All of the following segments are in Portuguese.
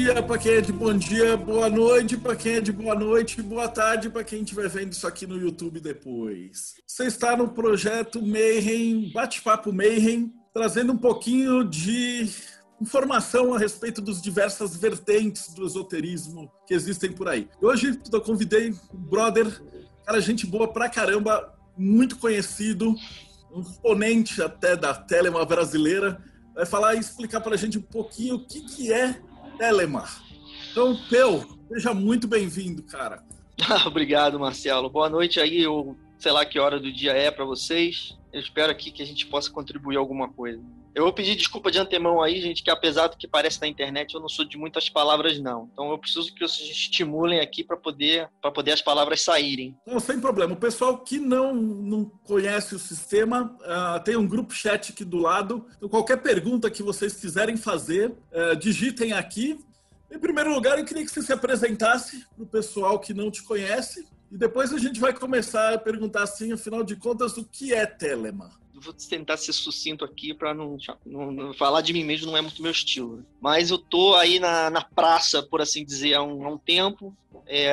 dia para quem é de bom dia, boa noite para quem é de boa noite, boa tarde para quem estiver vendo isso aqui no YouTube depois. Você está no projeto Mayhem, Bate-Papo Mayhem, trazendo um pouquinho de informação a respeito dos diversas vertentes do esoterismo que existem por aí. Hoje eu convidei um brother, cara, gente boa pra caramba, muito conhecido, um exponente até da telema brasileira, vai falar e explicar para a gente um pouquinho o que, que é Telemar. Então, Peu, seja muito bem-vindo, cara. Obrigado, Marcelo. Boa noite aí, eu sei lá que hora do dia é para vocês. Eu espero aqui que a gente possa contribuir alguma coisa. Eu vou pedir desculpa de antemão aí, gente, que apesar do que parece na internet, eu não sou de muitas palavras, não. Então eu preciso que vocês estimulem aqui para poder, poder as palavras saírem. Não, sem problema. O pessoal que não, não conhece o sistema, uh, tem um grupo chat aqui do lado. Então, qualquer pergunta que vocês quiserem fazer, uh, digitem aqui. Em primeiro lugar, eu queria que você se apresentasse para o pessoal que não te conhece. E depois a gente vai começar a perguntar assim, afinal de contas, o que é Telema? Vou tentar ser sucinto aqui para não, não, não, falar de mim mesmo, não é muito meu estilo. Mas eu tô aí na, na praça, por assim dizer, há um, há um tempo. É,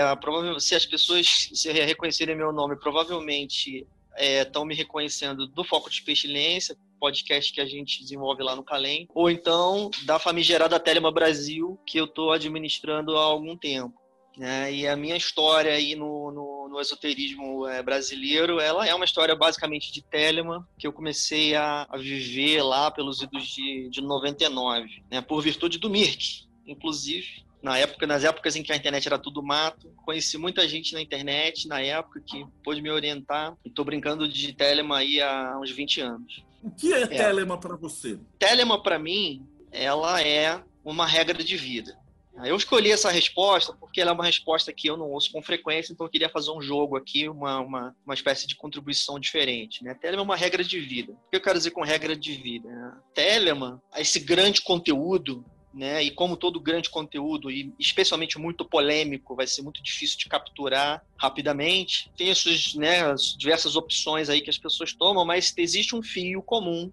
se as pessoas se reconhecerem meu nome, provavelmente estão é, me reconhecendo do Foco de Pestilência, podcast que a gente desenvolve lá no Calem, ou então da famigerada Telema Brasil, que eu estou administrando há algum tempo. Né? E a minha história aí no, no, no esoterismo é, brasileiro, ela é uma história basicamente de Telema, que eu comecei a, a viver lá pelos idos de, de 99, né? por virtude do Mirk, inclusive. Na época, nas épocas em que a internet era tudo mato, conheci muita gente na internet na época que pôde me orientar. Estou brincando de Telema aí há uns 20 anos. O que é, é. Telema para você? Telema para mim, ela é uma regra de vida. Eu escolhi essa resposta porque ela é uma resposta que eu não ouço com frequência, então eu queria fazer um jogo aqui, uma, uma, uma espécie de contribuição diferente. Né? Telemann é uma regra de vida. O que eu quero dizer com regra de vida? Né? Telemann, esse grande conteúdo, né? e como todo grande conteúdo, e especialmente muito polêmico, vai ser muito difícil de capturar rapidamente, tem essas, né, as diversas opções aí que as pessoas tomam, mas existe um fio comum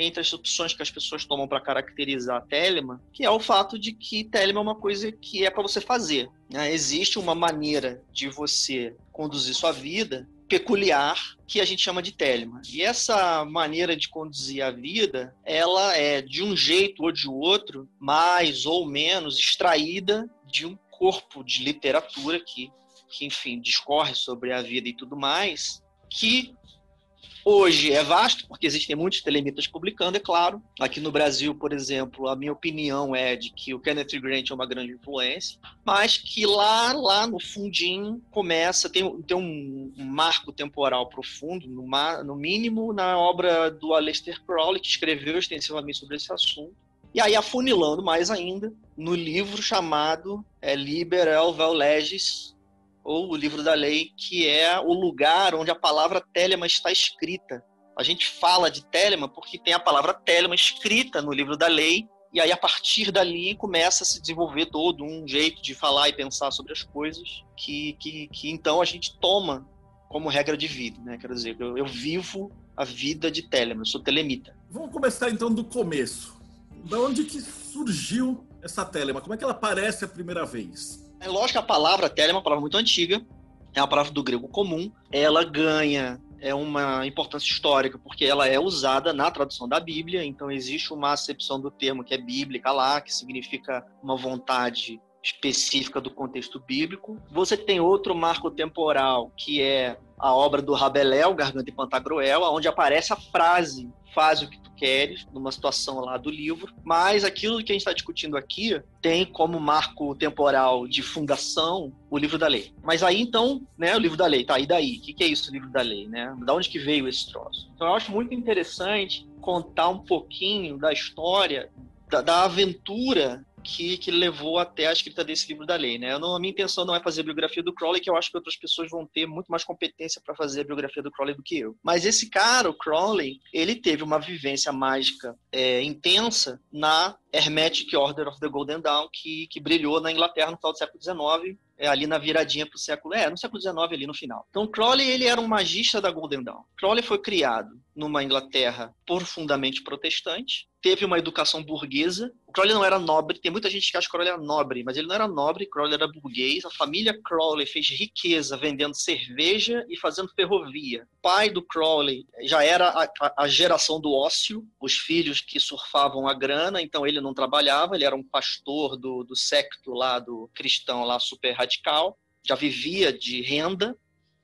entre as opções que as pessoas tomam para caracterizar a Telemann, que é o fato de que Telemann é uma coisa que é para você fazer. Né? Existe uma maneira de você conduzir sua vida peculiar que a gente chama de Telemann. E essa maneira de conduzir a vida, ela é de um jeito ou de outro, mais ou menos extraída de um corpo de literatura que, que enfim, discorre sobre a vida e tudo mais, que Hoje é vasto, porque existem muitos telemitas publicando, é claro. Aqui no Brasil, por exemplo, a minha opinião é de que o Kenneth Grant é uma grande influência, mas que lá, lá no fundinho começa, tem, tem um, marco temporal profundo, no, no mínimo na obra do Aleister Crowley, que escreveu extensivamente sobre esse assunto. E aí, afunilando mais ainda, no livro chamado é, Liber Elvel Legis, ou o livro da lei, que é o lugar onde a palavra telema está escrita. A gente fala de telema porque tem a palavra telema escrita no livro da lei, e aí a partir dali começa a se desenvolver todo um jeito de falar e pensar sobre as coisas que, que, que então a gente toma como regra de vida, né? Quer dizer, eu, eu vivo a vida de telema, eu sou telemita. Vamos começar então do começo. Da onde que surgiu essa telema? Como é que ela aparece a primeira vez? É lógico que a palavra tele é uma palavra muito antiga, é uma palavra do grego comum, ela ganha é uma importância histórica porque ela é usada na tradução da Bíblia, então existe uma acepção do termo que é bíblica lá, que significa uma vontade específica do contexto bíblico. Você tem outro marco temporal, que é a obra do Rabeléu, Garganta e Pantagruel, onde aparece a frase faz o que tu queres, numa situação lá do livro, mas aquilo que a gente está discutindo aqui tem como marco temporal de fundação o livro da lei. Mas aí então, né, o livro da lei, tá, e daí? O que, que é isso, o livro da lei, né? Da onde que veio esse troço? Então eu acho muito interessante contar um pouquinho da história da, da, aventura que, que levou até a escrita desse livro da lei. Né? Não, a minha intenção não é fazer a biografia do Crowley, que eu acho que outras pessoas vão ter muito mais competência para fazer a biografia do Crowley do que eu. Mas esse cara, o Crowley, ele teve uma vivência mágica é, intensa na Hermetic Order of the Golden Dawn, que, que brilhou na Inglaterra no final do século XIX, é, ali na viradinha para o século... É, no século XIX, ali no final. Então, Crowley, ele era um magista da Golden Dawn. Crowley foi criado numa Inglaterra profundamente protestante, teve uma educação burguesa. O Crowley não era nobre, tem muita gente que acha que Crowley era nobre, mas ele não era nobre, Crowley era burguês. A família Crowley fez riqueza vendendo cerveja e fazendo ferrovia. O pai do Crowley já era a, a, a geração do ócio, os filhos que surfavam a grana, então ele não trabalhava, ele era um pastor do, do secto lá, do cristão lá super radical, já vivia de renda,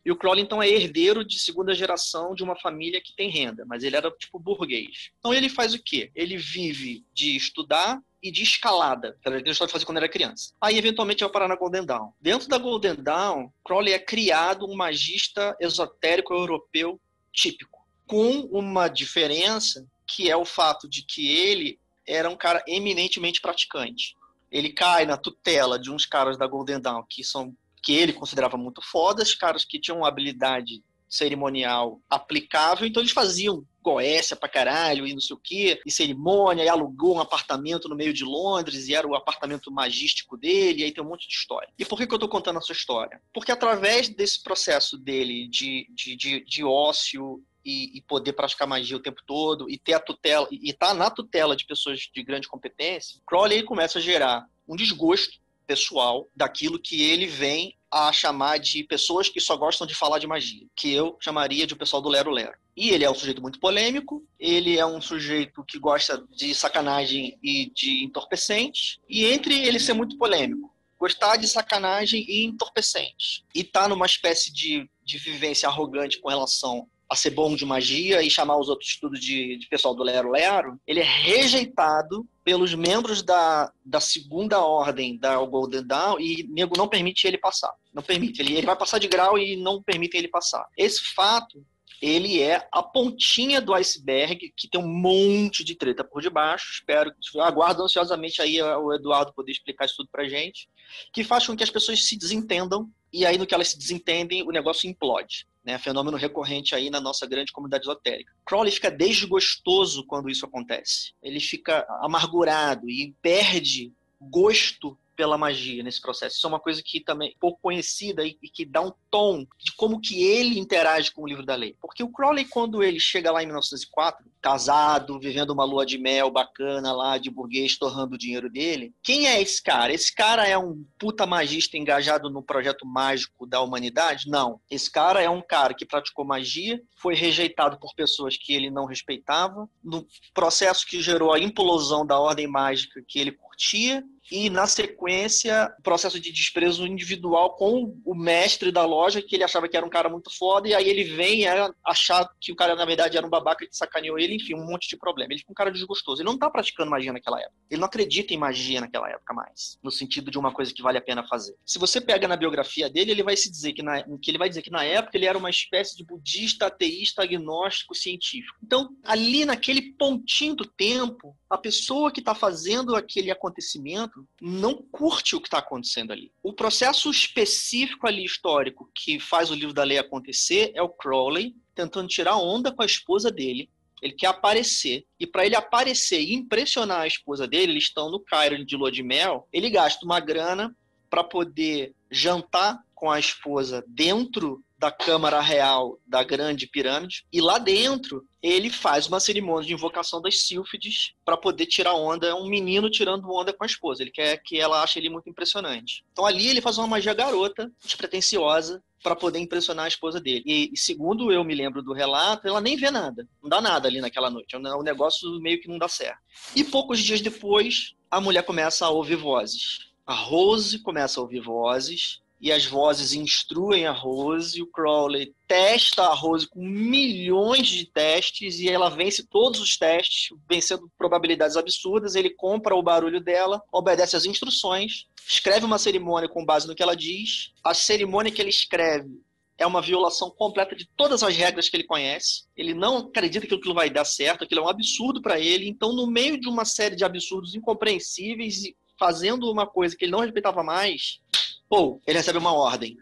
e o Crowley, então, é herdeiro de segunda geração de uma família que tem renda, mas ele era tipo burguês. Então ele faz o quê? Ele vive de estudar e de escalada, que ele gostava de fazer quando era criança. Aí, eventualmente, vai parar na Golden Dawn. Dentro da Golden Dawn, Crowley é criado um magista esotérico europeu típico, com uma diferença que é o fato de que ele era um cara eminentemente praticante. Ele cai na tutela de uns caras da Golden Dawn que são que ele considerava muito fodas, caras que tinham uma habilidade cerimonial aplicável, então eles faziam goécia pra caralho e não sei o quê, e cerimônia, e alugou um apartamento no meio de Londres, e era o apartamento magístico dele, e aí tem um monte de história. E por que, que eu tô contando essa história? Porque através desse processo dele de, de, de, de ócio e, e, poder praticar magia o tempo todo, e ter a tutela, e estar tá na tutela de pessoas de grande competência, Crowley começa a gerar um desgosto pessoal daquilo que ele vem a chamar de pessoas que só gostam de falar de magia, que eu chamaria de o pessoal do Lero Lero. E ele é um sujeito muito polêmico, ele é um sujeito que gosta de sacanagem e de entorpecente, e entre ele ser muito polêmico, gostar de sacanagem e entorpecente, e tá numa espécie de, de vivência arrogante com relação a ser bom de magia e chamar os outros tudo de, de pessoal do Lero Lero, ele é rejeitado pelos membros da, da segunda ordem da Golden Dawn e nego não permite ele passar. Não permite. Ele, ele vai passar de grau e não permite ele passar. Esse fato ele é a pontinha do iceberg que tem um monte de treta por debaixo. Espero, aguardo ansiosamente aí o Eduardo poder explicar isso tudo pra gente, que faz com que as pessoas se desentendam e aí no que elas se desentendem o negócio implode né, fenômeno recorrente aí na nossa grande comunidade esotérica. Crowley fica desgostoso quando isso acontece. Ele fica amargurado e perde gosto pela magia nesse processo. Isso é uma coisa que também é pouco conhecida e, que dá um tom de como que ele interage com o livro da lei. Porque o Crowley, quando ele chega lá em 1904, casado, vivendo uma lua de mel bacana lá, de burguês, torrando o dinheiro dele, quem é esse cara? Esse cara é um puta magista engajado no projeto mágico da humanidade? Não. Esse cara é um cara que praticou magia, foi rejeitado por pessoas que ele não respeitava, no processo que gerou a implosão da ordem mágica que ele curtia, e, na sequência, processo de desprezo individual com o mestre da loja, que ele achava que era um cara muito foda, e aí ele vem achar que o cara, na verdade, era um babaca que sacaneou ele, enfim, um monte de problema. Ele fica um cara desgostoso. Ele não tá praticando magia naquela época. Ele não acredita em magia naquela época mais, no sentido de uma coisa que vale a pena fazer. Se você pega na biografia dele, ele vai se dizer que, na, que ele vai dizer que na época ele era uma espécie de budista, ateísta, agnóstico, científico. Então, ali naquele pontinho do tempo, a pessoa que está fazendo aquele acontecimento não curte o que está acontecendo ali. O processo específico ali histórico que faz o livro da lei acontecer é o Crowley tentando tirar onda com a esposa dele. Ele quer aparecer. E para ele aparecer e impressionar a esposa dele, eles estão no Cairo de lua de mel, ele gasta uma grana para poder jantar com a esposa dentro da Câmara Real da Grande Pirâmide. E lá dentro, ele faz uma cerimônia de invocação das sílfides para poder tirar onda. Um menino tirando onda com a esposa. Ele quer que ela ache ele muito impressionante. Então ali ele faz uma magia garota, despretensiosa, para poder impressionar a esposa dele. E, e, segundo eu me lembro do relato, ela nem vê nada. Não dá nada ali naquela noite. É é negócio meio que não dá certo. E poucos dias depois, a mulher começa a ouvir vozes. A Rose começa a ouvir vozes e as vozes instruem a Rose, o Crowley testa a Rose com milhões de testes e ela vence todos os testes, vencendo probabilidades absurdas. Ele compra o barulho dela, obedece às instruções, escreve uma cerimônia com base no que ela diz. A cerimônia que ele escreve é uma violação completa de todas as regras que ele conhece. Ele não acredita que aquilo vai dar certo, aquilo é um absurdo para ele. Então, no meio de uma série de absurdos incompreensíveis e fazendo uma coisa que ele não respeitava mais, pô, ele recebe uma ordem.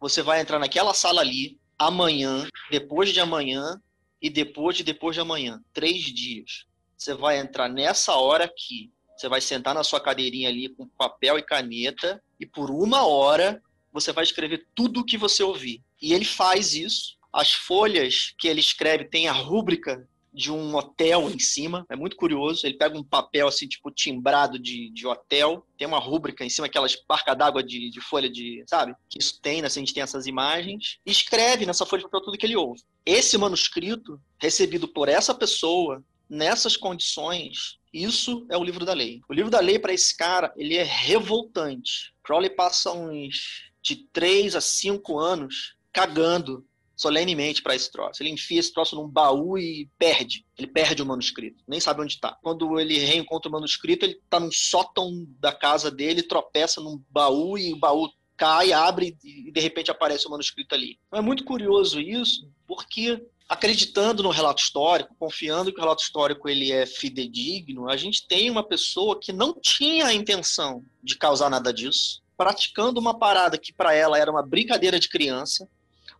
Você vai entrar naquela sala ali, amanhã, depois de amanhã e depois de depois de amanhã. Três dias. Você vai entrar nessa hora aqui. Você vai sentar na sua cadeirinha ali com papel e caneta e por uma hora você vai escrever tudo o que você ouvir. E ele faz isso. As folhas que ele escreve têm a rúbrica de um hotel em cima. É muito curioso. Ele pega um papel assim, tipo, timbrado de, de hotel, tem uma rúbrica em cima, aquelas barcas d'água de, de folha de, sabe? Que isso tem, né? Assim, a gente tem essas imagens. E escreve nessa folha de papel tudo que ele ouve. Esse manuscrito, recebido por essa pessoa, nessas condições, isso é o livro da lei. O livro da lei, para esse cara, ele é revoltante. Crowley passa uns de 3 a 5 anos cagando solenemente para esse troço. Ele enfia esse troço num baú e perde. Ele perde o manuscrito, nem sabe onde está. Quando ele reencontra o manuscrito, ele está num sótão da casa dele, tropeça num baú e o baú cai, abre e de repente aparece o manuscrito ali. Então, é muito curioso isso, porque acreditando no relato histórico, confiando que o relato histórico ele é fidedigno, a gente tem uma pessoa que não tinha a intenção de causar nada disso, praticando uma parada que para ela era uma brincadeira de criança,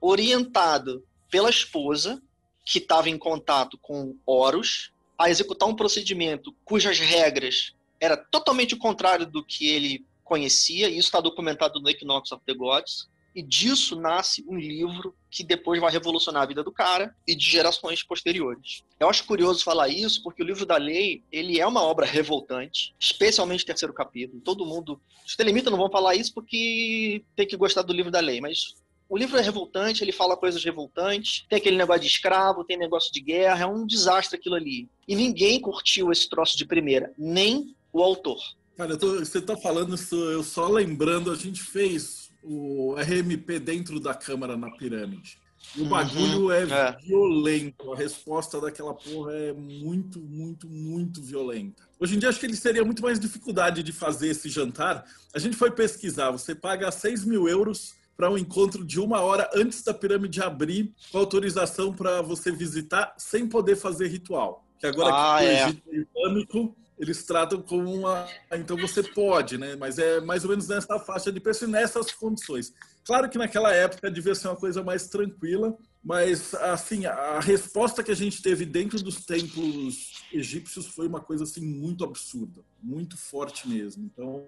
orientado pela esposa, que estava em contato com Horus, a executar um procedimento cujas regras era totalmente o contrário do que ele conhecia, e isso está documentado no Equinox of the Gods, e disso nasce um livro que depois vai revolucionar a vida do cara e de gerações posteriores. Eu acho curioso falar isso porque o livro da lei ele é uma obra revoltante, especialmente o terceiro capítulo. Todo mundo, os telemitas não vão falar isso porque tem que gostar do livro da lei, mas o livro é revoltante, ele fala coisas revoltantes, tem aquele negócio de escravo, tem negócio de guerra, é um desastre aquilo ali. E ninguém curtiu esse troço de primeira, nem o autor. Cara, tô, você tá falando isso, eu só lembrando, a gente fez o RMP dentro da câmara na pirâmide. E o uhum, bagulho é, é, violento. A resposta daquela porra é muito, muito, muito violenta. Hoje em dia, acho que eles teriam muito mais dificuldade de fazer esse jantar. A gente foi pesquisar. Você paga 6 mil euros para um encontro de uma hora antes da pirâmide abrir, com autorização para você visitar sem poder fazer ritual. Que agora ah, que o é. Egito Islâmico, eles tratam como uma. Então você pode, né? Mas é mais ou menos nessa faixa de preço e nessas condições. Claro que naquela época devia ser uma coisa mais tranquila, mas assim a resposta que a gente teve dentro dos templos egípcios foi uma coisa assim muito absurda, muito forte mesmo. Então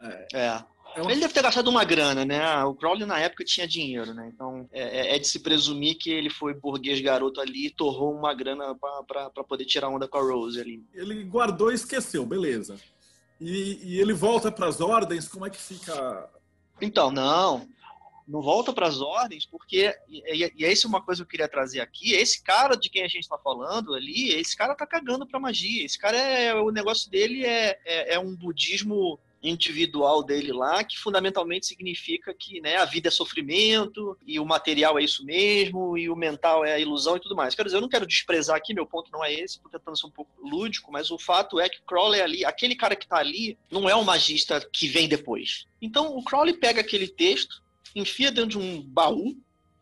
é, é. É. Ele deve ter gastado uma grana, né? O Crowley na época tinha dinheiro, né? Então é, é, é de se presumir que ele foi burguês garoto ali e torrou uma grana para poder tirar onda com a Rose ali. Ele guardou e esqueceu, beleza. E, e ele volta para as ordens, como é que fica? Então, não. Não volta para as ordens, porque, e, e essa é uma coisa que eu queria trazer aqui, esse cara de quem a gente está falando ali, esse cara tá cagando para magia. Esse cara é, o negócio dele é, é, é um budismo individual dele lá, que fundamentalmente significa que né, a vida é sofrimento, e o material é isso mesmo, e o mental é a ilusão e tudo mais. Quero dizer, eu não quero desprezar aqui, meu ponto não é esse, estou tentando ser um pouco lúdico, mas o fato é que Crowley ali, aquele cara que está ali, não é um magista que vem depois. Então o Crowley pega aquele texto, enfia dentro de um baú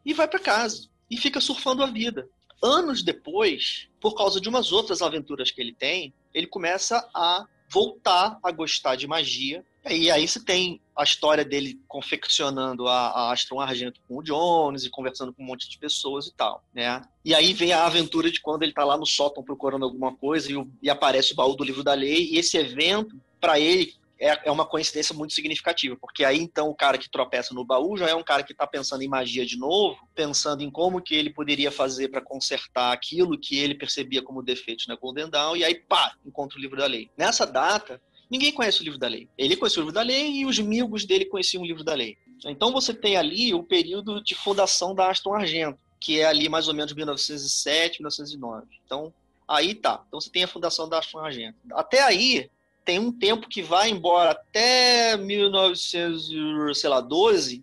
e vai para casa. E fica surfando a vida. Anos depois, por causa de umas outras aventuras que ele tem, ele começa a voltar a gostar de magia. E aí você tem a história dele confeccionando a, a Astron Argento com o Jones e conversando com um monte de pessoas e tal, né? E aí vem a aventura de quando ele tá lá no sótão procurando alguma coisa e, o, e aparece o baú do livro da lei. E esse evento, para ele, é, é uma coincidência muito significativa, porque aí então o cara que tropeça no baú já é um cara que está pensando em magia de novo, pensando em como que ele poderia fazer para consertar aquilo que ele percebia como defeito na Golden Dawn, e aí pá, encontra o livro da lei. Nessa data, ninguém conhece o livro da lei. Ele conhecia o livro da lei e os amigos dele conheciam o livro da lei. Então você tem ali o período de fundação da Aston Argento, que é ali mais ou menos 1907, 1909. Então, aí tá. Então você tem a fundação da Aston Argento. Até aí, tem um tempo que vai embora até 1912,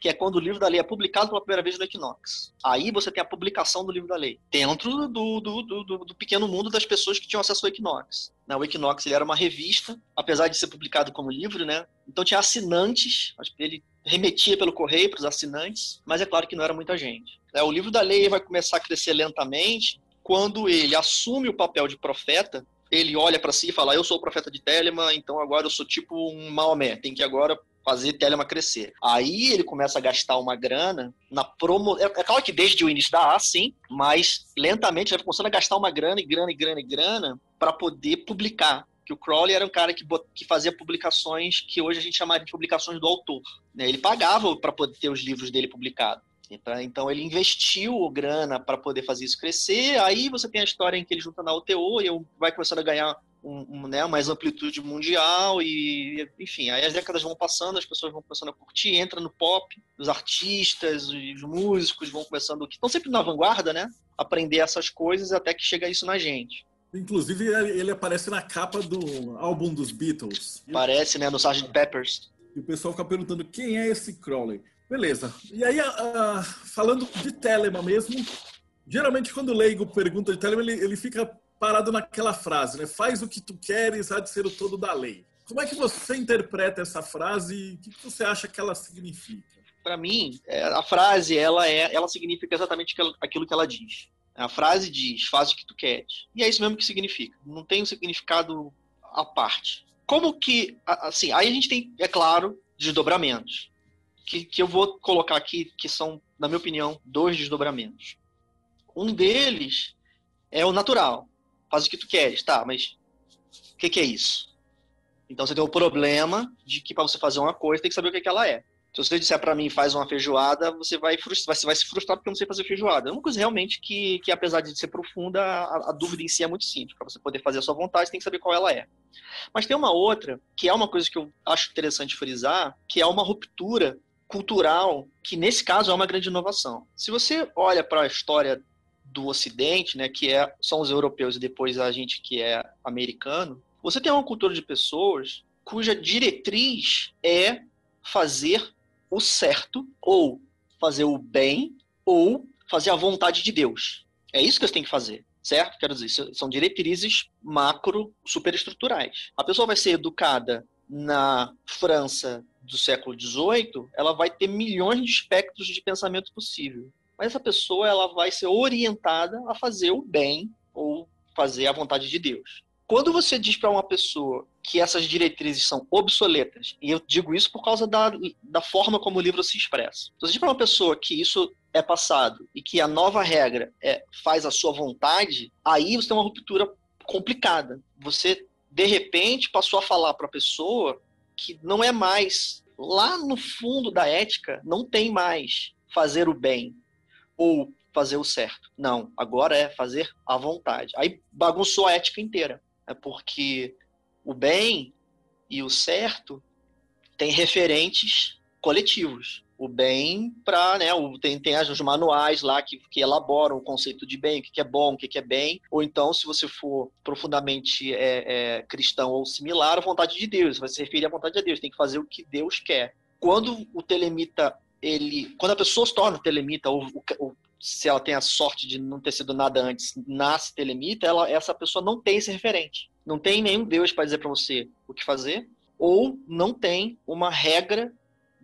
que é quando o livro da lei é publicado pela primeira vez no Equinox. Aí você tem a publicação do livro da lei, dentro do, do, do, do pequeno mundo das pessoas que tinham acesso ao Equinox. Né, o Equinox ele era uma revista, apesar de ser publicado como livro, né? Então tinha assinantes, ele remetia pelo correio para os assinantes, mas é claro que não era muita gente. É, o livro da lei vai começar a crescer lentamente quando ele assume o papel de profeta ele olha para si e fala: Eu sou o profeta de Telema, então agora eu sou tipo um Maomé, tem que agora fazer Telema crescer. Aí ele começa a gastar uma grana na promo. É, é claro que desde o início da A, sim, mas lentamente ele vai começando a gastar uma grana e grana e grana e grana para poder publicar. Que o Crowley era um cara que, que fazia publicações que hoje a gente chamaria de publicações do autor. Né? Ele pagava para poder ter os livros dele publicados. Então ele investiu grana para poder fazer isso crescer. Aí você tem a história em que ele junta na UTO e vai começando a ganhar um, um, né, mais amplitude mundial e enfim, aí as décadas vão passando, as pessoas vão começando a curtir, entra no pop, os artistas, os músicos vão começando, que estão sempre na vanguarda, né? Aprender essas coisas até que chega isso na gente. Inclusive ele aparece na capa do álbum dos Beatles. Aparece, né, no Sgt. Peppers. E o pessoal fica perguntando quem é esse Crowley. Beleza. E aí, uh, falando de Telema mesmo, geralmente quando o leigo pergunta de Telema, ele, ele fica parado naquela frase, né? Faz o que tu queres, há de ser o todo da lei. Como é que você interpreta essa frase e o que você acha que ela significa? Para mim, é, a frase ela é, ela significa exatamente aquilo que ela diz. A frase diz: "Faz o que tu queres". E é isso mesmo que significa. Não tem um significado à parte. Como que, assim, aí a gente tem, é claro, desdobramentos que, que eu vou colocar aqui, que são, na minha opinião, dois desdobramentos. Um deles é o natural. Faz o que tu queres, tá, mas o que, que é isso? Então você tem o problema de que para você fazer uma coisa tem que saber o que, que ela é. Se você disser para mim faz uma feijoada, você vai, frustrar, você vai se frustrar porque eu não sei fazer feijoada. É uma coisa realmente que, que apesar de ser profunda, a, a dúvida em si é muito simples. Para você poder fazer a sua vontade, você tem que saber qual ela é. Mas tem uma outra, que é uma coisa que eu acho interessante frisar, que é uma ruptura cultural, que nesse caso é uma grande inovação. Se você olha para a história do Ocidente, né, que é, são os europeus e depois a gente que é americano, você tem uma cultura de pessoas cuja diretriz é fazer o certo, ou fazer o bem, ou fazer a vontade de Deus. É isso que você tem que fazer, certo? Quero dizer, são diretrizes macro superestruturais. A pessoa vai ser educada na França do século XVIII, ela vai ter milhões de espectros de pensamento possível. Mas essa pessoa ela vai ser orientada a fazer o bem ou fazer a vontade de Deus. Quando você diz para uma pessoa que essas diretrizes são obsoletas, e eu digo isso por causa da, da forma como o livro se expressa. Se você diz para uma pessoa que isso é passado e que a nova regra é faz a sua vontade, aí você tem uma ruptura complicada. Você de repente passou a falar para a pessoa que não é mais lá no fundo da ética não tem mais fazer o bem ou fazer o certo. Não, agora é fazer a vontade. Aí bagunçou a ética inteira, é porque o bem e o certo têm referentes coletivos o bem para, né, tem, tem os manuais lá que, que elaboram o conceito de bem, o que, é bom, o que, que é bem, ou então, se você for profundamente é, é, cristão ou similar, a vontade de Deus, vai se referir à vontade de Deus, tem que fazer o que Deus quer. Quando o telemita, ele, quando a pessoa se torna telemita, ou, ou se ela tem a sorte de não ter sido nada antes, nasce telemita, ela, essa pessoa não tem esse referente. Não tem nenhum Deus para dizer para você o que fazer, ou não tem uma regra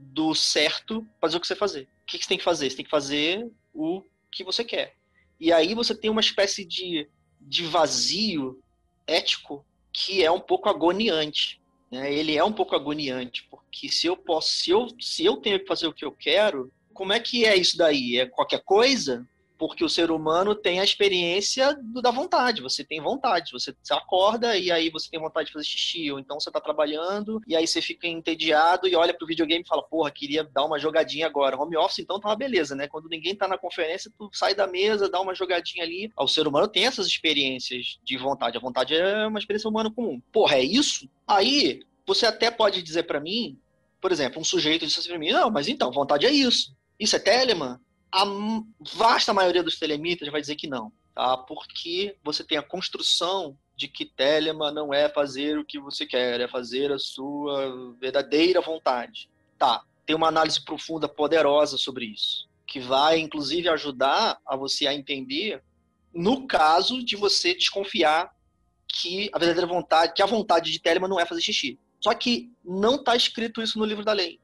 do certo fazer o que você fazer. O que você tem que fazer? Você tem que fazer o que você quer. E aí você tem uma espécie de, de vazio ético que é um pouco agoniante. Né? Ele é um pouco agoniante, porque se eu posso, se eu, se eu tenho que fazer o que eu quero, como é que é isso daí? É qualquer coisa? Porque o ser humano tem a experiência do, da vontade. Você tem vontade, você, acorda e aí você tem vontade de fazer xixi, ou então você está trabalhando e aí você fica entediado e olha pro videogame e fala, porra, queria dar uma jogadinha agora. Home office, então tá uma beleza, né? Quando ninguém tá na conferência, tu sai da mesa, dá uma jogadinha ali. O ser humano tem essas experiências de vontade. A vontade é uma experiência humana comum. Porra, é isso? Aí, você até pode dizer para mim, por exemplo, um sujeito disse assim pra mim, não, mas então, vontade é isso. Isso é Telemann? A vasta maioria dos telemitas vai dizer que não, tá? Porque você tem a construção de que Telema não é fazer o que você quer, é fazer a sua verdadeira vontade. Tá, tem uma análise profunda, poderosa sobre isso, que vai inclusive ajudar a você a entender no caso de você desconfiar que a verdadeira vontade, que a vontade de Telema não é fazer xixi. Só que não está escrito isso no livro da lei.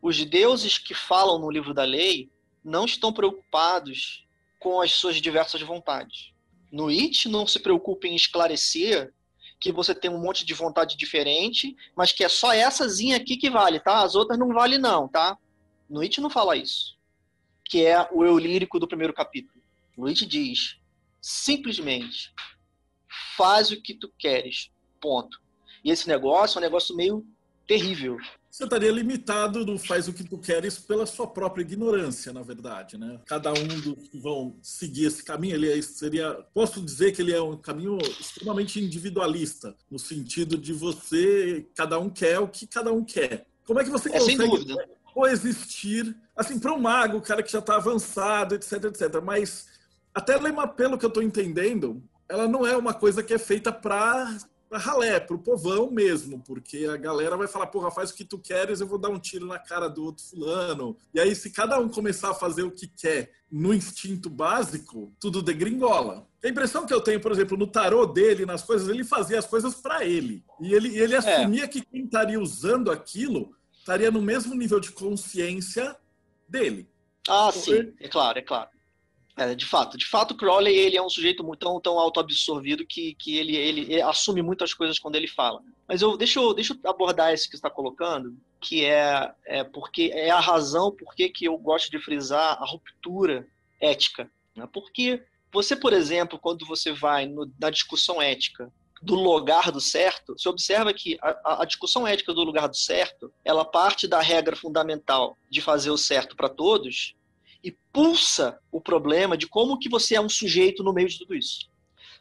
Os deuses que falam no livro da lei não estão preocupados com as suas diversas vontades. No It, não se preocupe em esclarecer que você tem um monte de vontade diferente, mas que é sóessazinha aqui que vale, tá? As outras não vale não, tá? No It não fala isso. Que é o eu lírico do primeiro capítulo. No It diz, simplesmente, faz o que tu queres, ponto. E esse negócio é um negócio meio terrível. Você estaria limitado no faz o que tu queres pela sua própria ignorância, na verdade, né? Cada um dos que vão seguir esse caminho, ele é, seria, posso dizer que ele é um caminho extremamente individualista, no sentido de você, cada um quer o que cada um quer. Como é que você é, consegue coexistir, assim, para um mago, o cara que já está avançado, etc, etc. Mas até lema, pelo que eu estou entendendo, ela não é uma coisa que é feita para pra ralé, pro povão mesmo, porque a galera vai falar, porra, faz o que tu queres, eu vou dar um tiro na cara do outro fulano. E aí, se cada um começar a fazer o que quer no instinto básico, tudo degringola. A impressão que eu tenho, por exemplo, no tarô dele, nas coisas, ele fazia as coisas para ele. E ele, ele é. assumia é. que quem estaria usando aquilo estaria no mesmo nível de consciência dele. Ah, sim, é claro, é claro. É, de fato, de fato, Crowley ele é um sujeito tão, tão autoabsorvido que, que ele, ele, ele, assume muitas coisas quando ele fala. Mas eu deixa eu, deixa eu abordar esse que está colocando, que é, é porque é a razão por que eu gosto de frisar a ruptura ética. Né? Porque você, por exemplo, quando você vai no, na discussão ética do lugar do certo, você observa que a, a, discussão ética do lugar do certo, ela parte da regra fundamental de fazer o certo para todos e pulsa o problema de como que você é um sujeito no meio de tudo isso.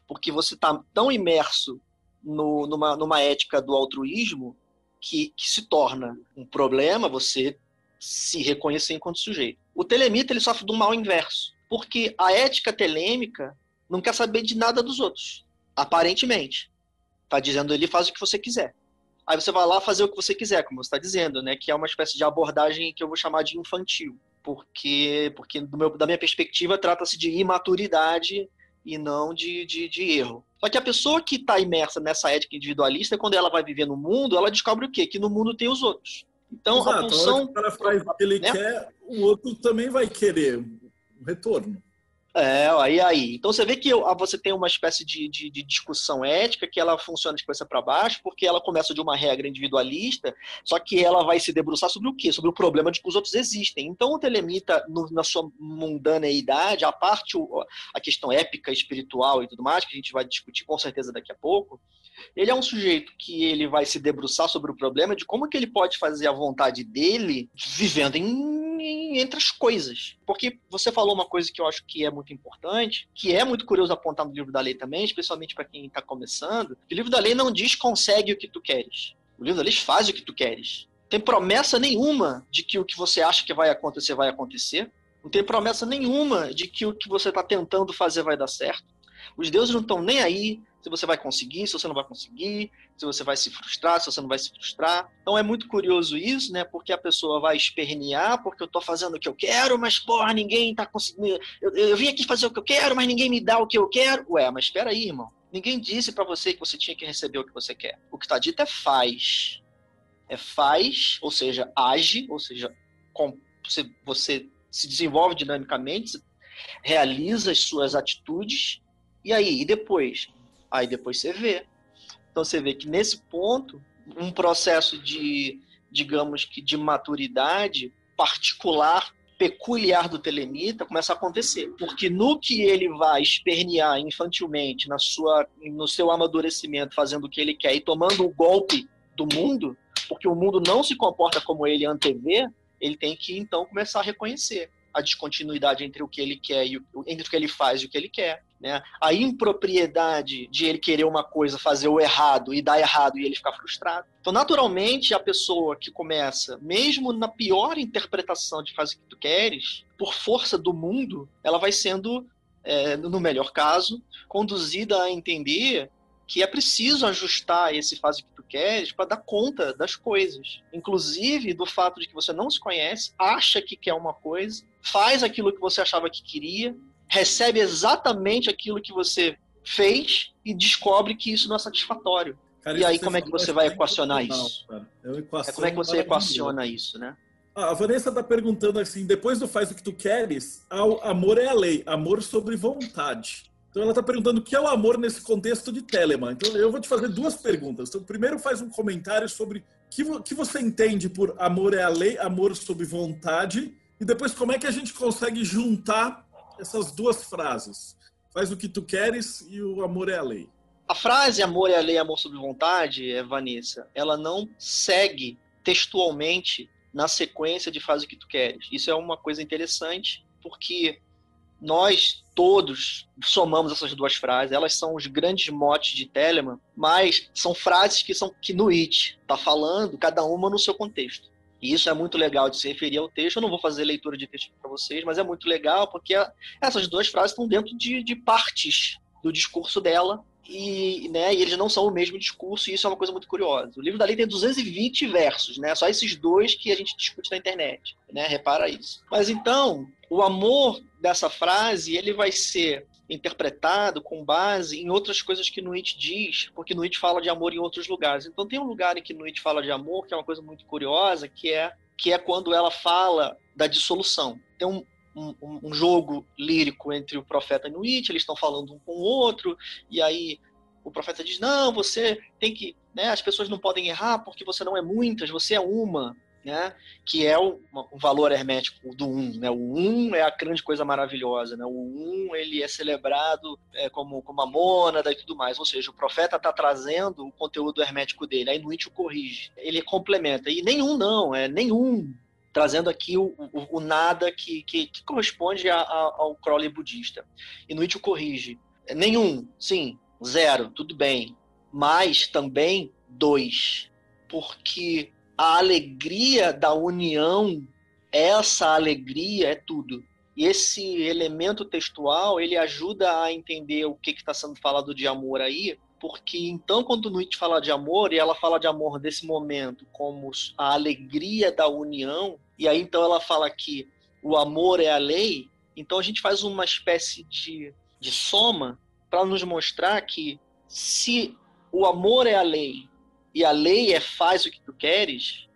Porque você está tão imerso no, numa, numa ética do altruísmo que, que se torna um problema você se reconhecer enquanto sujeito. O telemita ele sofre do mal inverso, porque a ética telêmica não quer saber de nada dos outros, aparentemente. Está dizendo ele faz o que você quiser. Aí você vai lá fazer o que você quiser, como você está dizendo, né? Que é uma espécie de abordagem que eu vou chamar de infantil porque, porque meu, da minha perspectiva, trata-se de imaturidade e não de, de, de, erro. Só que a pessoa que está imersa nessa ética individualista, quando ela vai viver no mundo, ela descobre o quê? Que no mundo tem os outros. Então, Exato, a função... A o cara faz o que ele né? quer, o outro também vai querer um retorno. É, aí, aí. Então você vê que você tem uma espécie de, de, de discussão ética que ela funciona de cabeça para baixo, porque ela começa de uma regra individualista, só que ela vai se debruçar sobre o quê? Sobre o problema de que os outros existem. Então o Telemita, no, na sua mundaneidade, a parte, a questão épica, espiritual e tudo mais, que a gente vai discutir com certeza daqui a pouco, ele é um sujeito que ele vai se debruçar sobre o problema de como que ele pode fazer a vontade dele vivendo em entre as coisas. Porque você falou uma coisa que eu acho que é muito importante, que é muito curioso apontar no livro da lei também, especialmente para quem está começando, que o livro da lei não diz consegue o que tu queres. O livro da lei faz o que tu queres. Não tem promessa nenhuma de que o que você acha que vai acontecer vai acontecer. Não tem promessa nenhuma de que o que você está tentando fazer vai dar certo. Os deuses não estão nem aí se você vai conseguir, se você não vai conseguir, se você vai se frustrar, se você não vai se frustrar. Então é muito curioso isso, né? Porque a pessoa vai espernear porque eu tô fazendo o que eu quero, mas porra, ninguém tá conseguindo. Eu, eu vim aqui fazer o que eu quero, mas ninguém me dá o que eu quero. Ué, mas espera aí, irmão. Ninguém disse para você que você tinha que receber o que você quer. O que está dito é faz. É faz, ou seja, age, ou seja, você, você se desenvolve dinamicamente, realiza as suas atitudes. E aí, e depois? Aí depois você vê. Então você vê que nesse ponto, um processo de, digamos que, de maturidade particular, peculiar do telemita começa a acontecer. Porque no que ele vai espernear infantilmente, na sua, no seu amadurecimento, fazendo o que ele quer e tomando o golpe do mundo, porque o mundo não se comporta como ele antevê, ele tem que então começar a reconhecer a descontinuidade entre o que ele quer e o, entre o que ele faz e o que ele quer. Né? A impropriedade de ele querer uma coisa, fazer o errado e dar errado e ele ficar frustrado. Então, naturalmente, a pessoa que começa, mesmo na pior interpretação de faz o que tu queres, por força do mundo, ela vai sendo, é, no melhor caso, conduzida a entender que é preciso ajustar esse faz o que tu queres para dar conta das coisas. Inclusive do fato de que você não se conhece, acha que quer uma coisa, faz aquilo que você achava que queria, recebe exatamente aquilo que você fez e descobre que isso não é satisfatório. Cara, e aí como é que você vai equacionar isso? É, como é que você equaciona isso, né? a Vanessa está perguntando assim, depois do faz o que tu queres, amor é a lei, amor sobre vontade. Então ela está perguntando o que é o amor nesse contexto de Telemann. Então eu vou te fazer duas perguntas. Então, primeiro faz um comentário sobre o que, que você entende por amor é a lei, amor sob vontade, e depois como é que a gente consegue juntar essas duas frases. Faz o que tu queres e o amor é a lei. A frase amor é a lei, amor sob vontade, é, Vanessa, ela não segue textualmente na sequência de faz o que tu queres. Isso é uma coisa interessante, porque nós todos somamos essas duas frases, elas são os grandes motes de Telemann, mas são frases que são que no It está falando, cada uma no seu contexto. E isso é muito legal de se referir ao texto. Eu não vou fazer leitura de texto para vocês, mas é muito legal porque essas duas frases estão dentro de, de partes do discurso dela e, né, e eles não são o mesmo discurso, e isso é uma coisa muito curiosa. O livro da lei tem 220 versos, né? Só esses dois que a gente discute na internet, né? Repara isso. Mas então, o amor dessa frase, ele vai ser interpretado com base em outras coisas que Nuit diz, porque Nuit fala de amor em outros lugares. Então tem um lugar em que Nuit fala de amor, que é uma coisa muito curiosa, que é que é quando ela fala da dissolução. Tem um, um, um jogo lírico entre o profeta e Nuit, eles estão falando um com o outro, e aí o profeta diz: Não, você tem que. Né, as pessoas não podem errar porque você não é muitas, você é uma. Né, que é o, valor hermético do um. Né? O um é a grande coisa maravilhosa. Né? O um ele é celebrado é, como, como a mônada e tudo mais. Ou seja, o profeta está trazendo o conteúdo hermético dele. Aí Nuit o corrige. Ele complementa. E nenhum não, é nenhum trazendo aqui o, o, o nada que, que, que corresponde a, a, ao Crowley budista. Inuit o corrige. Nenhum, sim, zero, tudo bem. Mas também dois. Porque a alegria da união, essa alegria é tudo. E esse elemento textual, ele ajuda a entender o que está sendo falado de amor aí, porque então quando Nuit fala de amor, e ela fala de amor desse momento como a alegria da união, e aí então ela fala que o amor é a lei, então a gente faz uma espécie de, de soma para nos mostrar que se o amor é a lei e a lei é faz o que tu queres,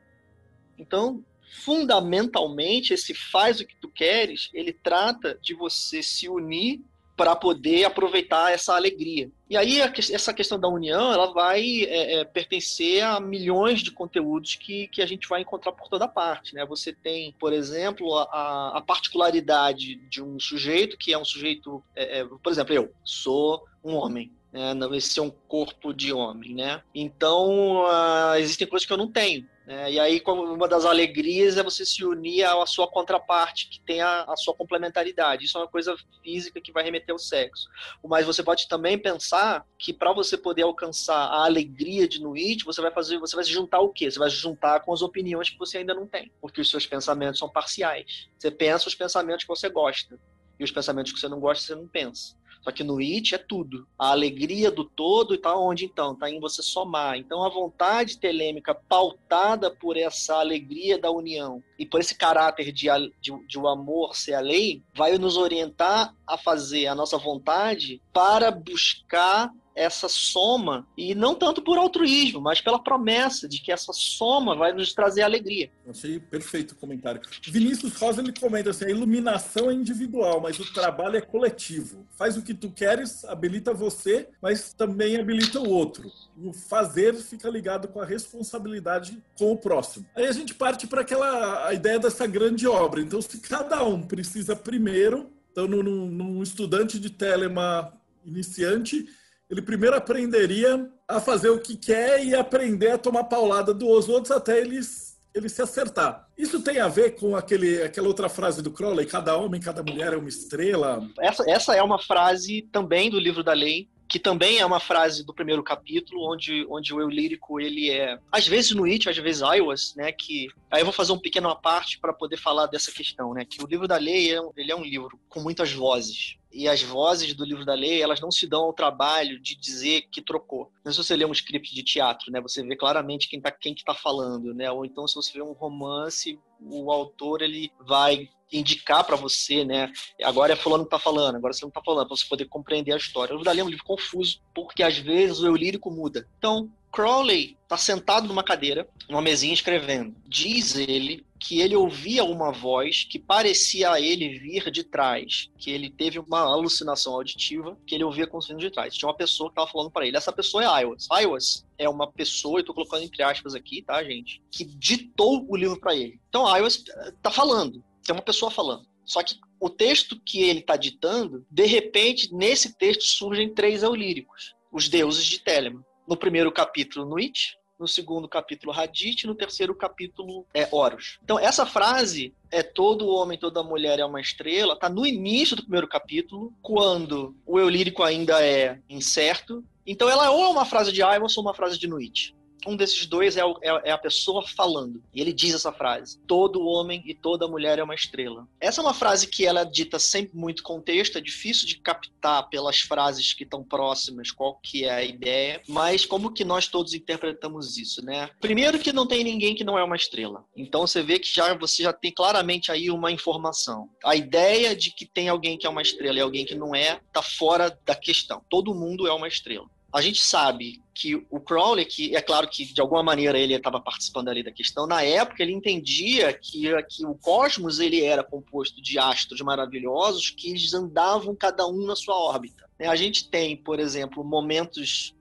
então fundamentalmente esse faz o que tu queres, ele trata de você se unir para poder aproveitar essa alegria. E aí essa questão da união ela vai é, é, pertencer a milhões de conteúdos que, que a gente vai encontrar por toda parte. Né? Você tem, por exemplo, a, a particularidade de um sujeito que é um sujeito, é, é por exemplo, eu sou um homem. Né? Esse é um corpo de homem, né? Então, uh, existem coisas que eu não tenho. É, e aí, uma das alegrias é você se unir à sua contraparte, que tem a, a, sua complementaridade. Isso é uma coisa física que vai remeter ao sexo. Mas você pode também pensar que para você poder alcançar a alegria de Nuit, você vai fazer, você vai se juntar o quê? Você vai se juntar com as opiniões que você ainda não tem, porque os seus pensamentos são parciais. Você pensa os pensamentos que você gosta e os pensamentos que você não gosta, você não pensa. Só que no It é tudo. A alegria do todo está onde então? Está em você somar. Então a vontade telêmica pautada por essa alegria da união e por esse caráter de, de, de o amor ser a lei, vai nos orientar a fazer a nossa vontade para buscar essa soma, e não tanto por altruísmo, mas pela promessa de que essa soma vai nos trazer alegria. Achei perfeito o comentário. Vinícius Rosa ele comenta assim: a iluminação é individual, mas o trabalho é coletivo. Faz o que tu queres, habilita você, mas também habilita o outro. E o fazer fica ligado com a responsabilidade com o próximo. Aí a gente parte para aquela a ideia dessa grande obra. Então, se cada um precisa primeiro, então, num, num estudante de telema iniciante, ele primeiro aprenderia a fazer o que quer e aprender a tomar paulada dos outros até eles ele se acertar. Isso tem a ver com aquele, aquela outra frase do Crowley, cada homem, cada mulher é uma estrela? Essa, essa é uma frase também do livro da lei, que também é uma frase do primeiro capítulo, onde, onde o eu lírico ele é, às vezes no It, às vezes Iowas, né, que aí eu vou fazer um pequeno parte para poder falar dessa questão, né, que o livro da lei é, ele é um livro com muitas vozes, e as vozes do livro da lei, elas não se dão ao trabalho de dizer que trocou. Não se você lê um script de teatro, né, você vê claramente quem tá quem que tá falando, né? Ou então se você vê um romance, o autor ele vai indicar para você, né? Agora é fulano que tá falando, agora você não tá falando, para você poder compreender a história. O livro da Lei é um livro confuso, porque às vezes o eu lírico muda. Então, Crowley está sentado numa cadeira, numa mesinha escrevendo. Diz ele que ele ouvia uma voz que parecia a ele vir de trás, que ele teve uma alucinação auditiva, que ele ouvia como vindo de trás. Tinha uma pessoa que estava falando para ele. Essa pessoa é Iwas. Iwas é uma pessoa, eu estou colocando entre aspas aqui, tá, gente, que ditou o livro para ele. Então Iwas está falando. Tem uma pessoa falando. Só que o texto que ele está ditando, de repente, nesse texto surgem três eulíricos, os deuses de Telemann no primeiro capítulo Nuit, no segundo capítulo Hadith, no terceiro capítulo é Horus. Então essa frase é todo homem, toda mulher é uma estrela, tá no início do primeiro capítulo, quando o eu lírico ainda é incerto. Então ela ou é uma frase de Ivans ou uma frase de Nuit um desses dois é, é, é, a pessoa falando. E ele diz essa frase: Todo homem e toda mulher é uma estrela. Essa é uma frase que ela é dita sem muito contexto, é difícil de captar pelas frases que estão próximas qual que é a ideia, mas como que nós todos interpretamos isso, né? Primeiro que não tem ninguém que não é uma estrela. Então você vê que já você já tem claramente aí uma informação. A ideia de que tem alguém que é uma estrela e alguém que não é, tá fora da questão. Todo mundo é uma estrela a gente sabe que o Crowley, que é claro que de alguma maneira ele estava participando ali da questão, na época ele entendia que, que o cosmos ele era composto de astros maravilhosos que eles andavam cada um na sua órbita. A gente tem, por exemplo, momentos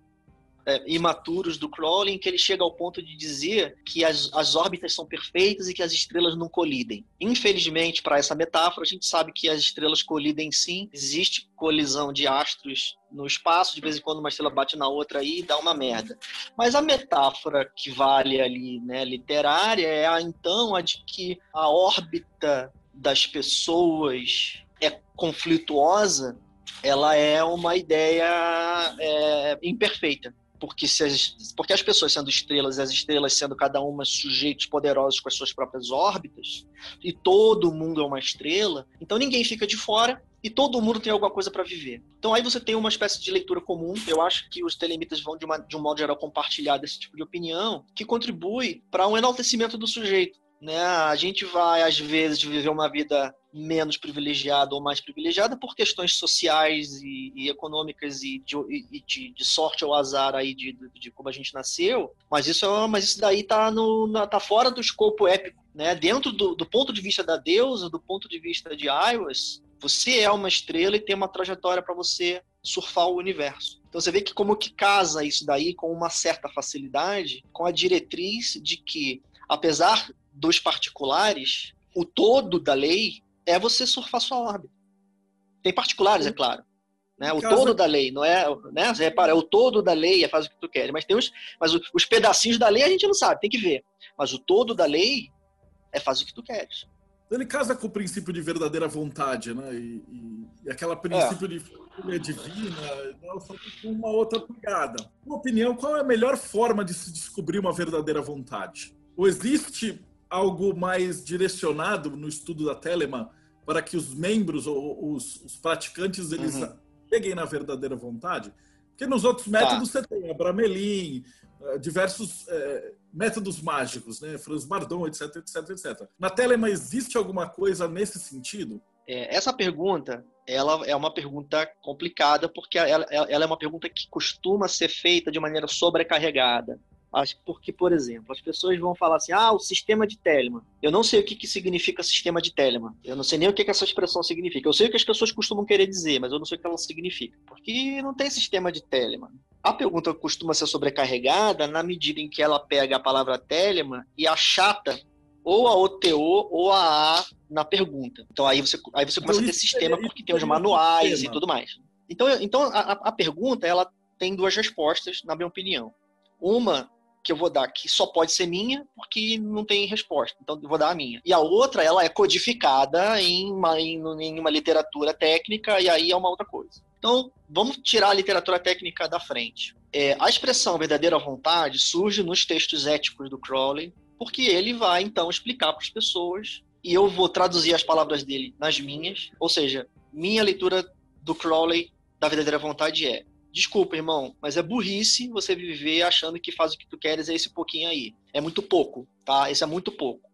é, imaturos do Crowley, que ele chega ao ponto de dizer que as, as órbitas são perfeitas e que as estrelas não colidem. Infelizmente, para essa metáfora, a gente sabe que as estrelas colidem sim, existe colisão de astros no espaço, de vez em quando uma estrela bate na outra e dá uma merda. Mas a metáfora que vale ali, né, literária, é a, então a de que a órbita das pessoas é conflituosa, ela é uma ideia é, imperfeita porque, se as, porque as pessoas sendo estrelas e as estrelas sendo cada uma sujeitos poderosos com as suas próprias órbitas, e todo mundo é uma estrela, então ninguém fica de fora e todo mundo tem alguma coisa para viver. Então aí você tem uma espécie de leitura comum. Eu acho que os telemitas vão, de, uma, de um modo geral, compartilhar desse tipo de opinião, que contribui para um enaltecimento do sujeito. Né? A gente vai, às vezes, viver uma vida menos privilegiada ou mais privilegiada por questões sociais e, e econômicas e, de, e de, de, sorte ou azar aí de, de, como a gente nasceu, mas isso, é, mas isso daí tá, no, na, tá fora do escopo épico. Né? Dentro do, do ponto de vista da deusa, do ponto de vista de Iwas, você é uma estrela e tem uma trajetória para você surfar o universo. Então você vê que como que casa isso daí com uma certa facilidade com a diretriz de que, apesar dos particulares, o todo da lei é você surfar sua órbita. Tem particulares, é claro. Né? O todo da lei, não é, né? Você repara, é o todo da lei, é faz o que tu quer. Mas tem os, mas os pedacinhos da lei a gente não sabe, tem que ver. Mas o todo da lei é faz o que tu queres. Ele casa com o princípio de verdadeira vontade, né? E, e, e aquela princípio é. de família divina, só com uma outra pegada. Na opinião, qual é a melhor forma de se descobrir uma verdadeira vontade? Ou existe algo mais direcionado no estudo da Telemann para que os membros ou os, os praticantes eles uhum. cheguem na verdadeira vontade? Porque nos outros tá. métodos tá. você tem Abramelin, eh, diversos é, métodos mágicos, né? Franz Bardon, etc, etc, etc. Na Telemann existe alguma coisa nesse sentido? É, essa pergunta, ela é uma pergunta complicada porque ela, ela é uma pergunta que costuma ser feita de maneira sobrecarregada. Porque, por exemplo, as pessoas vão falar assim: ah, o sistema de Telemann. Eu não sei o que, que significa sistema de Telemann. Eu não sei nem o que, que essa expressão significa. Eu sei o que as pessoas costumam querer dizer, mas eu não sei o que ela significa. Porque não tem sistema de Telemann. A pergunta costuma ser sobrecarregada na medida em que ela pega a palavra Telemann e achata ou a OTO ou a A na pergunta. Então aí você, aí você começa a ter sistema porque tem os manuais e tudo mais. Então, então a, a pergunta ela tem duas respostas, na minha opinião. Uma que eu vou dar que só pode ser minha porque não tem resposta. Então eu vou dar a minha. E a outra, ela é codificada em uma, em, em uma literatura técnica e aí é uma outra coisa. Então, vamos tirar a literatura técnica da frente. É, a expressão verdadeira vontade surge nos textos éticos do Crowley, porque ele vai então explicar para as pessoas e eu vou traduzir as palavras dele nas minhas, ou seja, minha leitura do Crowley da verdadeira vontade é Desculpa, irmão, mas é burrice você viver achando que faz o que tu queres é esse pouquinho aí. É muito pouco, tá? Isso é muito pouco.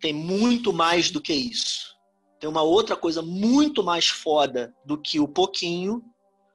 Tem muito mais do que isso. Tem uma outra coisa muito mais foda do que o pouquinho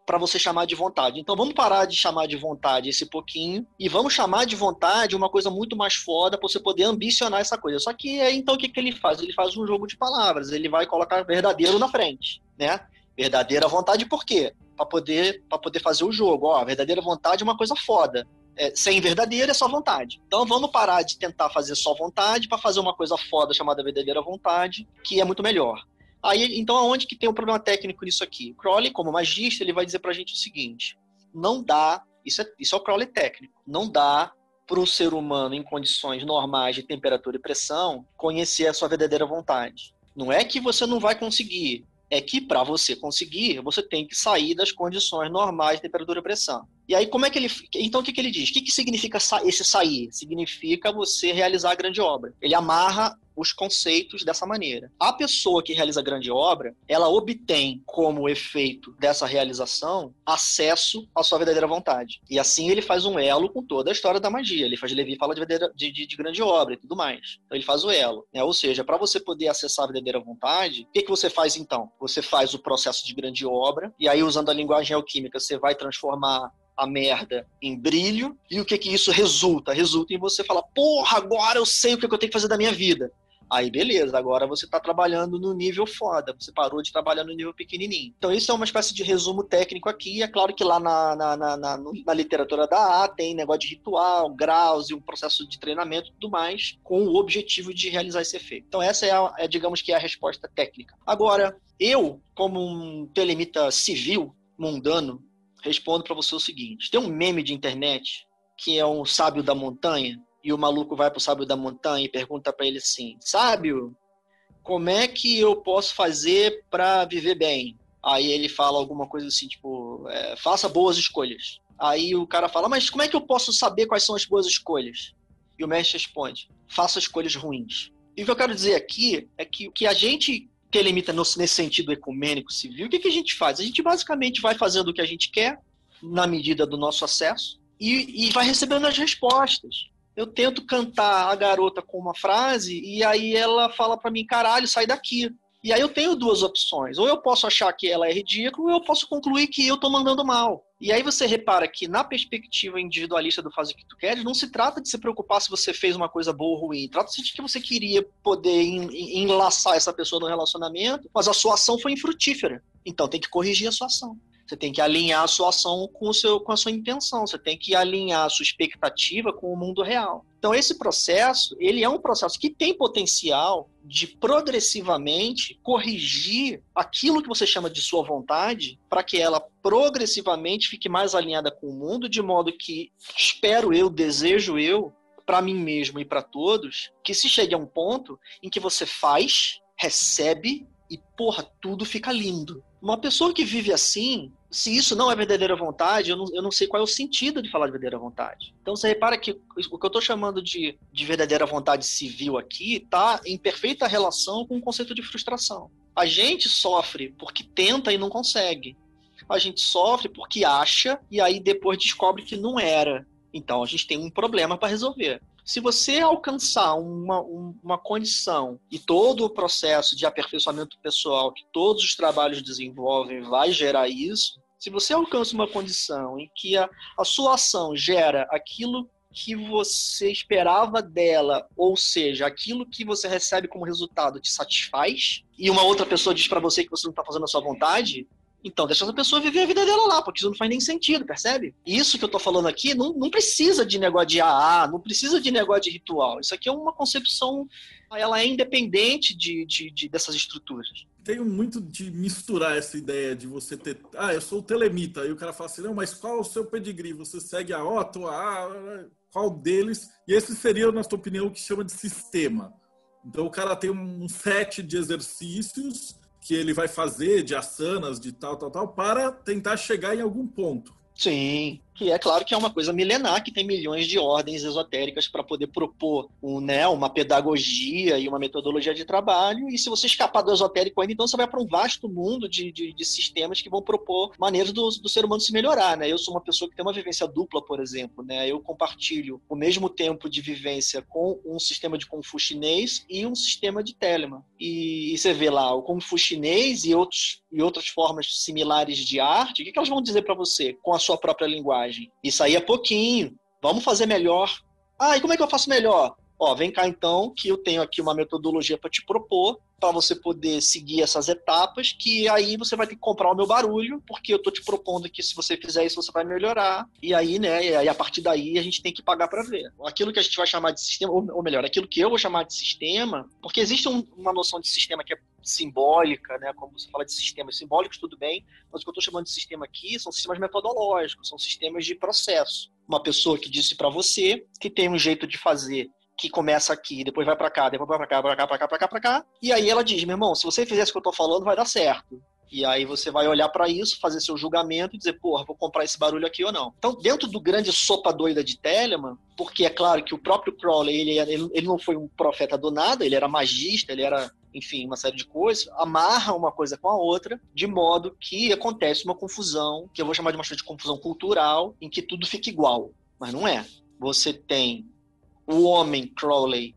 para você chamar de vontade. Então vamos parar de chamar de vontade esse pouquinho e vamos chamar de vontade uma coisa muito mais foda para você poder ambicionar essa coisa. Só que então o que, que ele faz? Ele faz um jogo de palavras, ele vai colocar verdadeiro na frente, né? Verdadeira vontade por quê? Para poder, poder fazer o jogo. Ó, verdadeira vontade é uma coisa foda. É, sem verdadeira é só vontade. Então vamos parar de tentar fazer só vontade para fazer uma coisa foda chamada verdadeira vontade, que é muito melhor. Aí, então, aonde que tem um problema técnico nisso aqui? O Crowley, como magista, ele vai dizer para a gente o seguinte: não dá, isso é, isso é o Crowley técnico, não dá para o ser humano em condições normais de temperatura e pressão conhecer a sua verdadeira vontade. Não é que você não vai conseguir, é que para você conseguir, você tem que sair das condições normais de temperatura e pressão. E aí, como é que ele. Então, o que, que ele diz? O que, que significa esse sair? Significa você realizar a grande obra. Ele amarra os conceitos dessa maneira. A pessoa que realiza grande obra, ela obtém como efeito dessa realização acesso à sua verdadeira vontade. E assim ele faz um elo com toda a história da magia. Ele faz Levi fala de, de, de, de grande obra e tudo mais. Então ele faz o elo. Né? Ou seja, para você poder acessar a verdadeira vontade, o que, que você faz então? Você faz o processo de grande obra, e aí usando a linguagem alquímica, você vai transformar a merda em brilho. E o que que isso resulta? Resulta em você falar, porra, agora eu sei o que eu tenho que fazer da minha vida. Aí beleza, agora você está trabalhando no nível foda, você parou de trabalhar no nível pequenininho. Então isso é uma espécie de resumo técnico aqui, é claro que lá na, na, na, na, na literatura da A tem negócio de ritual, graus e um processo de treinamento e tudo mais, com o objetivo de realizar esse efeito. Então essa é, a, é digamos que é a resposta técnica. Agora, eu, como um telemita civil, mundano, respondo para você o seguinte: tem um meme de internet que é um sábio da montanha e o maluco vai pro sábio da montanha e pergunta para ele assim: "Sábio, como é que eu posso fazer para viver bem?" Aí ele fala alguma coisa assim, tipo, é, faça boas escolhas. Aí o cara fala, mas como é que eu posso saber quais são as boas escolhas? E o mestre responde, faça escolhas ruins. E o que eu quero dizer aqui é que o que a gente que limita nesse sentido ecumênico civil, o que, que a gente faz? A gente basicamente vai fazendo o que a gente quer, na medida do nosso acesso, e, e vai recebendo as respostas. Eu tento cantar a garota com uma frase, e aí ela fala para mim, caralho, sai daqui. E aí eu tenho duas opções. Ou eu posso achar que ela é ridícula, ou eu posso concluir que eu estou mandando mal. E aí você repara que na perspectiva individualista do Faz o que tu queres, não se trata de se preocupar se você fez uma coisa boa ou ruim. Trata-se de que você queria poder enlaçar essa pessoa no relacionamento, mas a sua ação foi infrutífera. Então tem que corrigir a sua ação. Você tem que alinhar a sua ação com, o seu, com a sua intenção. Você tem que alinhar a sua expectativa com o mundo real. Então, esse processo, ele é um processo que tem potencial de progressivamente corrigir aquilo que você chama de sua vontade para que ela progressivamente fique mais alinhada com o mundo, de modo que, espero eu, desejo eu, para mim mesmo e para todos, que se chegue a um ponto em que você faz, recebe e, porra, tudo fica lindo. Uma pessoa que vive assim, se isso não é verdadeira vontade, eu não, eu não sei qual é o sentido de falar de verdadeira vontade. Então você repara que o que eu estou chamando de, de verdadeira vontade civil aqui está em perfeita relação com o conceito de frustração. A gente sofre porque tenta e não consegue. A gente sofre porque acha e aí depois descobre que não era. Então a gente tem um problema para resolver. Se você alcançar uma, uma condição e todo o processo de aperfeiçoamento pessoal que todos os trabalhos desenvolvem vai gerar isso, se você alcança uma condição em que a, a sua ação gera aquilo que você esperava dela, ou seja, aquilo que você recebe como resultado te satisfaz, e uma outra pessoa diz para você que você não está fazendo a sua vontade, então, deixa essa pessoa viver a vida dela lá, porque isso não faz nem sentido, percebe? Isso que eu tô falando aqui não, não precisa de negócio de AA, não precisa de negócio de ritual. Isso aqui é uma concepção, ela é independente de, de, de dessas estruturas. Tenho muito de misturar essa ideia de você ter. Ah, eu sou telemita. Aí o cara fala assim: não, mas qual é o seu pedigree? Você segue a Otto, a A, qual deles? E esse seria, na sua opinião, o que chama de sistema. Então o cara tem um set de exercícios que ele vai fazer de asanas, de tal, tal, tal, para tentar chegar em algum ponto. Sim. Que é claro que é uma coisa milenar, que tem milhões de ordens esotéricas para poder propor um, né, uma pedagogia e uma metodologia de trabalho, e se você escapar do esotérico ainda, então você vai para um vasto mundo de, de, de, sistemas que vão propor maneiras do, do ser humano se melhorar, né? Eu sou uma pessoa que tem uma vivência dupla, por exemplo, né? Eu compartilho o mesmo tempo de vivência com um sistema de Kung Fu chinês e um sistema de Telemann. E, e você vê lá o Kung Fu chinês e, outros, e outras formas similares de arte, o que, que elas vão dizer para você com a sua própria linguagem? Isso aí é pouquinho, vamos fazer melhor. Ah, e como é que eu faço melhor? Ó, vem cá então, que eu tenho aqui uma metodologia para te propor, para você poder seguir essas etapas, que aí você vai ter que comprar o meu barulho, porque eu tô te propondo que se você fizer isso, você vai melhorar. E aí, né, e aí a partir daí a gente tem que pagar para ver. Aquilo que a gente vai chamar de sistema, ou melhor, aquilo que eu vou chamar de sistema, porque existe um, uma noção de sistema que é simbólica, né, como você fala de sistemas simbólicos, tudo bem, mas o que eu estou chamando de sistema aqui são sistemas metodológicos, são sistemas de processo. Uma pessoa que disse para você que tem um jeito de fazer que começa aqui, depois vai para cá, depois vai para cá, para cá, para cá, para cá, para cá. E aí ela diz, meu irmão, se você fizer isso que eu tô falando, vai dar certo. E aí você vai olhar para isso, fazer seu julgamento e dizer, porra, vou comprar esse barulho aqui ou não. Então, dentro do grande sopa doida de Telemann, porque é claro que o próprio Crowley, ele, ele, não foi um profeta do nada, ele era magista, ele era, enfim, uma série de coisas, amarra uma coisa com a outra, de modo que acontece uma confusão, que eu vou chamar de uma de confusão cultural, em que tudo fica igual. Mas não é. Você tem o homem Crowley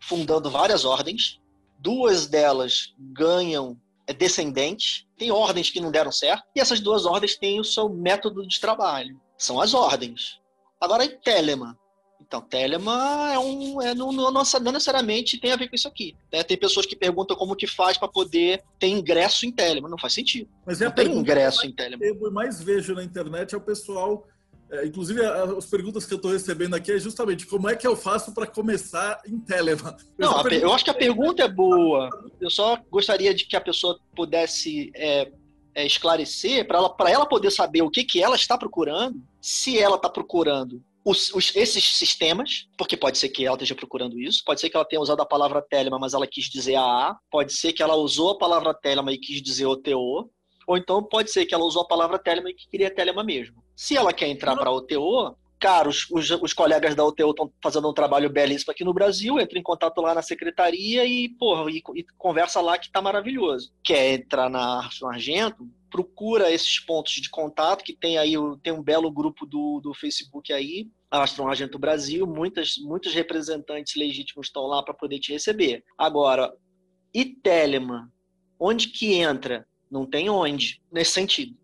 fundando várias ordens. Duas delas ganham é, descendentes. Tem ordens que não deram certo. E essas duas ordens têm o seu método de trabalho. São as ordens. Agora, em Telemann. Então, Telemann é um, é, não, não, não, necessariamente tem a ver com isso aqui. Né? Tem pessoas que perguntam como que faz para poder ter ingresso em Telemann. Não faz sentido. Mas é não tem ingresso em Telemann. Eu mais vejo na internet é o pessoal é, inclusive, as perguntas que eu estou recebendo aqui é justamente como é que eu faço para começar em Telemann. Eu Não, eu acho que a pergunta é boa. Eu só gostaria de que a pessoa pudesse é, é, esclarecer para ela, ela poder saber o que, que ela está procurando, se ela está procurando os, os, esses sistemas, porque pode ser que ela esteja procurando isso, pode ser que ela tenha usado a palavra Telemann, mas ela quis dizer AA, pode ser que ela usou a palavra Telemann e quis dizer OTO, ou então pode ser que ela usou a palavra Telemann e que queria Telemann mesmo. Se ela quer entrar para a OTO, cara, os, os, os, colegas da UTU estão fazendo um trabalho belíssimo aqui no Brasil, entra em contato lá na secretaria e, porra, e, e conversa lá que tá maravilhoso. Quer entrar na no Argento? Procura esses pontos de contato, que tem aí, tem um belo grupo do, do Facebook aí, Astro Argento Brasil, muitas, muitos representantes legítimos estão lá para poder te receber. Agora, e Telemann? Onde que entra? Não tem onde, nesse sentido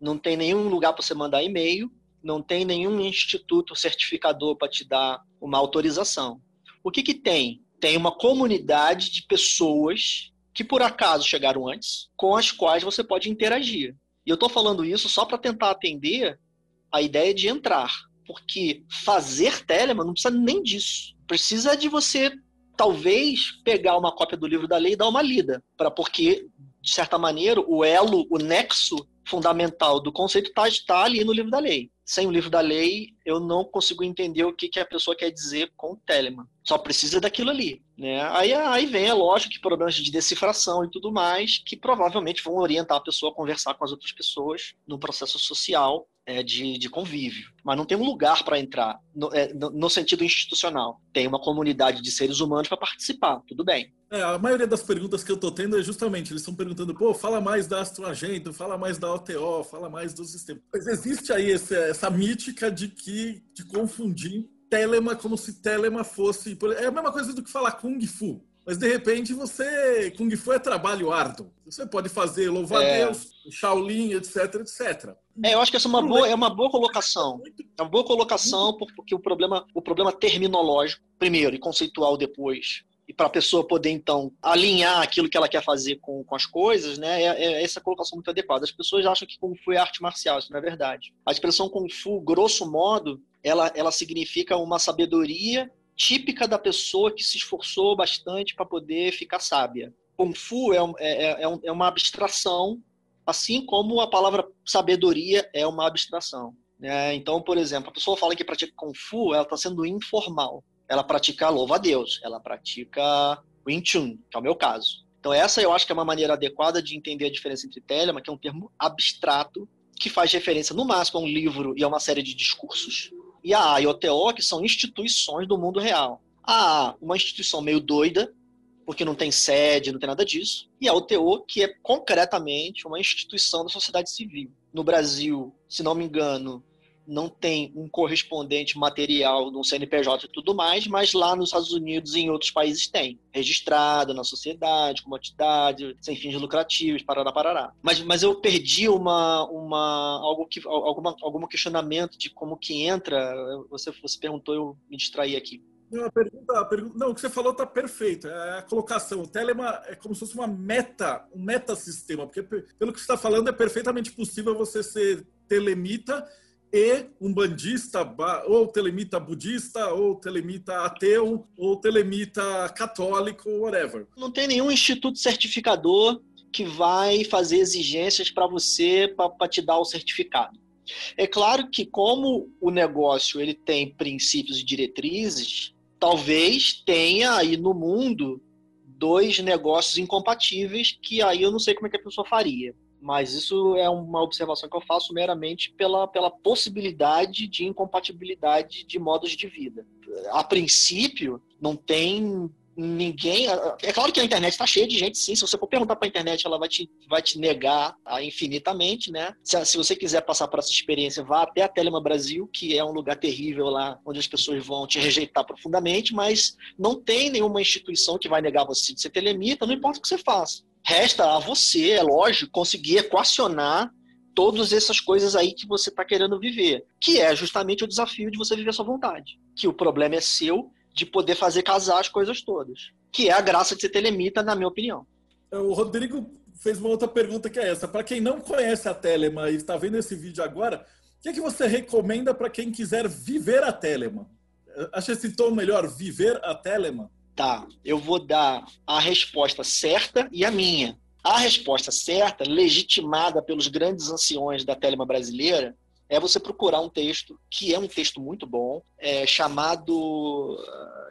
não tem nenhum lugar para você mandar e-mail, não tem nenhum instituto certificador para te dar uma autorização. O que, que tem? Tem uma comunidade de pessoas que por acaso chegaram antes, com as quais você pode interagir. E eu estou falando isso só para tentar atender a ideia de entrar, porque fazer Telemann não precisa nem disso. Precisa de você talvez pegar uma cópia do livro da lei e dar uma lida, para porque de certa maneira o elo, o nexo fundamental do conceito está tá ali no livro da lei. Sem o livro da lei, eu não consigo entender o que, que a pessoa quer dizer com o Telemann. Só precisa daquilo ali. Né? Aí, aí vem, é lógico, que problemas de decifração e tudo mais, que provavelmente vão orientar a pessoa a conversar com as outras pessoas no processo social é, de, de, convívio. Mas não tem um lugar para entrar no, é, no, no, sentido institucional. Tem uma comunidade de seres humanos para participar, tudo bem. É, a maioria das perguntas que eu estou tendo é justamente, eles estão perguntando, pô, fala mais da Astroagento, fala mais da OTO, fala mais do sistema. Mas existe aí esse, essa mítica de que de confundir Telema como se Telema fosse. É a mesma coisa do que falar Kung Fu. Mas de repente você. Kung Fu é trabalho árduo. Você pode fazer louva-a-Deus, é. Shaolin, etc, etc. É, eu acho que essa é uma boa, é uma boa colocação. É uma boa colocação, porque o problema, o problema terminológico, primeiro, e conceitual depois, e para a pessoa poder, então, alinhar aquilo que ela quer fazer com, com as coisas, né, é, é, essa colocação muito adequada. As pessoas acham que Kung Fu é arte marcial, isso não é verdade. A expressão Kung Fu, grosso modo, ela, ela significa uma sabedoria típica da pessoa que se esforçou bastante para poder ficar sábia. Kung Fu é, é, é, é, uma abstração, assim como a palavra sabedoria é uma abstração. Né? Então, por exemplo, a pessoa fala que pratica Kung Fu, ela está sendo informal. Ela pratica louva-a-Deus, ela pratica Wing Chun, que é o meu caso. Então, essa eu acho que é uma maneira adequada de entender a diferença entre Telemann, que é um termo abstrato que faz referência no máximo a um livro e a uma série de discursos, e a A e que são instituições do mundo real. A A, uma instituição meio doida, porque não tem sede, não tem nada disso, e a OTO, que é concretamente uma instituição da sociedade civil. No Brasil, se não me engano, não tem um correspondente material no CNPJ e tudo mais, mas lá nos Estados Unidos e em outros países tem. Registrado na sociedade, como atividade, sem fins lucrativos, parará, parará. Mas, mas eu perdi uma, uma, algo que, alguma, algum questionamento de como que entra. Você, você perguntou, eu me distraí aqui. Não, a pergunta, a pergunta, não, o que você falou está perfeito. É a colocação. O Telema é como se fosse uma meta, um metasistema, porque pelo que você está falando é perfeitamente possível você ser telemita e um bandista, ou telemita budista, ou telemita ateu, ou telemita católico, whatever. Não tem nenhum instituto certificador que vai fazer exigências para você para te dar o certificado. É claro que como o negócio ele tem princípios e diretrizes, talvez tenha aí no mundo dois negócios incompatíveis que aí eu não sei como é que a pessoa faria. Mas isso é uma observação que eu faço meramente pela, pela possibilidade de incompatibilidade de modos de vida. A princípio, não tem ninguém. É claro que a internet está cheia de gente, sim. Se você for perguntar para a internet, ela vai te, vai te negar infinitamente, né? Se, se você quiser passar por essa experiência, vá até a Telema Brasil, que é um lugar terrível lá, onde as pessoas vão te rejeitar profundamente, mas não tem nenhuma instituição que vai negar você de ser telemita, não importa o que você faça. Resta a você, é lógico, conseguir equacionar todas essas coisas aí que você está querendo viver, que é justamente o desafio de você viver a sua vontade. Que o problema é seu de poder fazer casar as coisas todas, que é a graça de ser telemita, na minha opinião. O Rodrigo fez uma outra pergunta que é essa. Para quem não conhece a Telema e está vendo esse vídeo agora, o que, é que você recomenda para quem quiser viver a Telema? Acha esse tom melhor, viver a Telema? Tá, eu vou dar a resposta certa e a minha. A resposta certa, legitimada pelos grandes anciões da Telema brasileira, é você procurar um texto, que é um texto muito bom, é, chamado.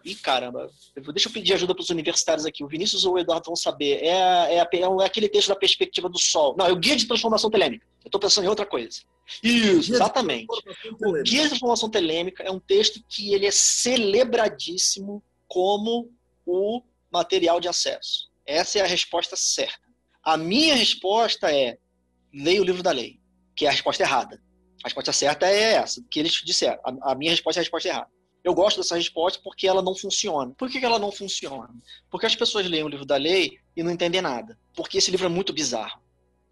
Ih, caramba, deixa eu pedir ajuda para os universitários aqui. O Vinícius ou o Eduardo vão saber. É, é, é aquele texto da perspectiva do Sol. Não, é o Guia de Transformação Telêmica. Eu estou pensando em outra coisa. Isso, exatamente. O Guia de Transformação Telêmica é um texto que ele é celebradíssimo como o material de acesso. Essa é a resposta certa. A minha resposta é: leia o livro da lei, que é a resposta errada. A resposta certa é essa, que eles disseram. A, a minha resposta é a resposta errada. Eu gosto dessa resposta porque ela não funciona. Por que, ela não funciona? Porque as pessoas leem o livro da lei e não entendem nada. Porque esse livro é muito bizarro.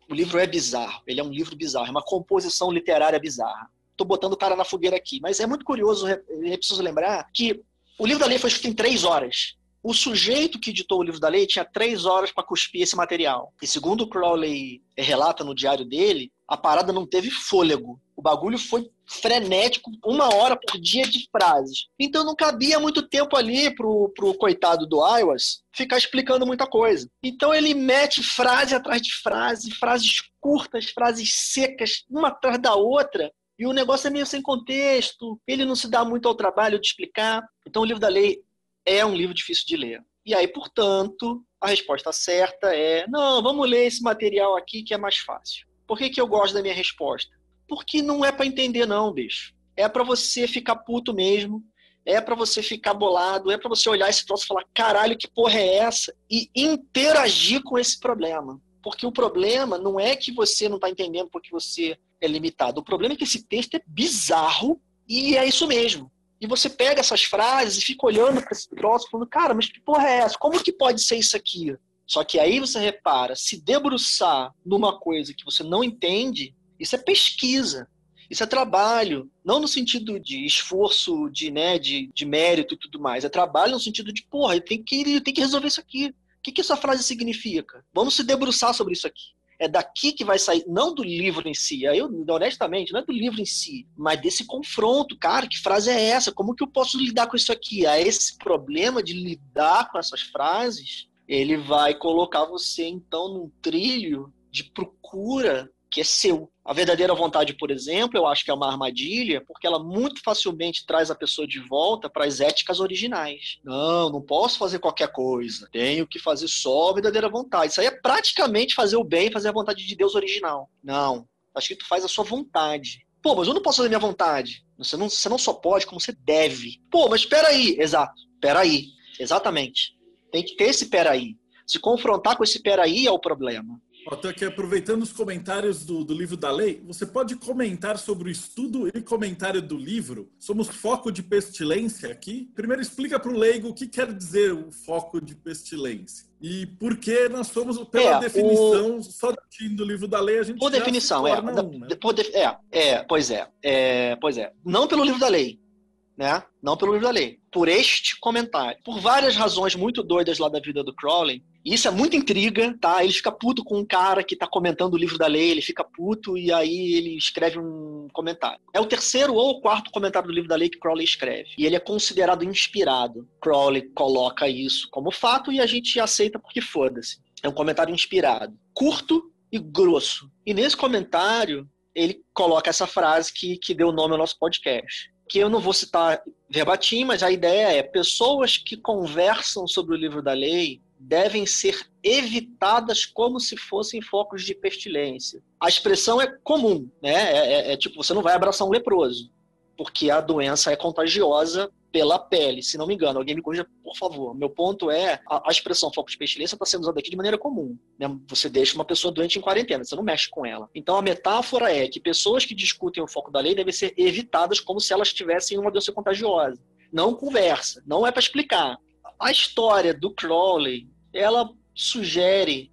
O livro é bizarro, ele é um livro bizarro, é uma composição literária bizarra. Estou botando o cara na fogueira aqui, mas é muito curioso, é preciso lembrar que o livro da lei foi escrito em três horas. O sujeito que editou o livro da lei tinha três horas para cuspir esse material. E segundo o Crowley relata no diário dele, a parada não teve fôlego. O bagulho foi frenético, uma hora por dia de frases. Então não cabia muito tempo ali pro, pro coitado do Iwas ficar explicando muita coisa. Então ele mete frase atrás de frase, frases curtas, frases secas, uma atrás da outra, e o negócio é meio sem contexto, ele não se dá muito ao trabalho de explicar. Então o livro da lei é um livro difícil de ler. E aí, portanto, a resposta certa é: não, vamos ler esse material aqui que é mais fácil. Por que, que eu gosto da minha resposta? Porque não é para entender, não, bicho. É para você ficar puto mesmo. É para você ficar bolado. É para você olhar esse troço e falar: caralho, que porra é essa? E interagir com esse problema. Porque o problema não é que você não está entendendo porque você é limitado. O problema é que esse texto é bizarro e é isso mesmo. E você pega essas frases e fica olhando para esse troço, falando, cara, mas que porra é essa? Como que pode ser isso aqui? Só que aí você repara, se debruçar numa coisa que você não entende, isso é pesquisa, isso é trabalho, não no sentido de esforço, de, né, de, de mérito e tudo mais, é trabalho no sentido de, porra, tenho que, tenho que resolver isso aqui. O que, que essa frase significa? Vamos se debruçar sobre isso aqui é daqui que vai sair, não do livro em si, eu, honestamente, não é do livro em si, mas desse confronto, cara, que frase é essa? Como que eu posso lidar com isso aqui? A esse problema de lidar com essas frases, ele vai colocar você, então, num trilho de procura que é seu. A verdadeira vontade, por exemplo, eu acho que é uma armadilha, porque ela muito facilmente traz a pessoa de volta para as éticas originais. Não, não posso fazer qualquer coisa. Tenho que fazer só a verdadeira vontade. Isso aí é praticamente fazer o bem, fazer a vontade de Deus original. Não. Tá escrito faz a sua vontade. Pô, mas eu não posso fazer a minha vontade. Você não, você não só pode, como você deve. Pô, mas espera aí. Exato. Espera aí. Exatamente. Tem que ter esse peraí. Se confrontar com esse peraí é o problema. Estou aqui aproveitando os comentários do, do, livro da lei. Você pode comentar sobre o estudo e comentário do livro? Somos foco de pestilência aqui. Primeiro, explica para o leigo o que quer dizer o foco de pestilência. E por que nós somos, pela é, definição, o... só do livro da lei, a gente. Por definição, é, um, né? por de, é, é. Pois é, é. Pois é. Não pelo livro da lei né? Não pelo livro da lei, por este comentário. Por várias razões muito doidas lá da vida do Crowley. Isso é muita intriga, tá? Ele fica puto com um cara que tá comentando o livro da lei, ele fica puto e aí ele escreve um comentário. É o terceiro ou o quarto comentário do livro da lei que Crowley escreve. E ele é considerado inspirado. Crowley coloca isso como fato e a gente aceita porque foda-se. É um comentário inspirado. Curto e grosso. E nesse comentário, ele coloca essa frase que, que deu nome ao nosso podcast que eu não vou citar verbatim, mas a ideia é pessoas que conversam sobre o livro da lei devem ser evitadas como se fossem focos de pestilência. A expressão é comum, né? É, é, é tipo, você não vai abraçar um leproso, porque a doença é contagiosa pela pele, se não me engano. Alguém me corrija, por favor. Meu ponto é, a, a expressão foco de pestilência está sendo usada aqui de maneira comum. Né? Você deixa uma pessoa doente em quarentena, você não mexe com ela. Então a metáfora é que pessoas que discutem o foco da lei devem ser evitadas como se elas tivessem uma doença contagiosa. Não conversa, não é para explicar. A história do Crowley, ela sugere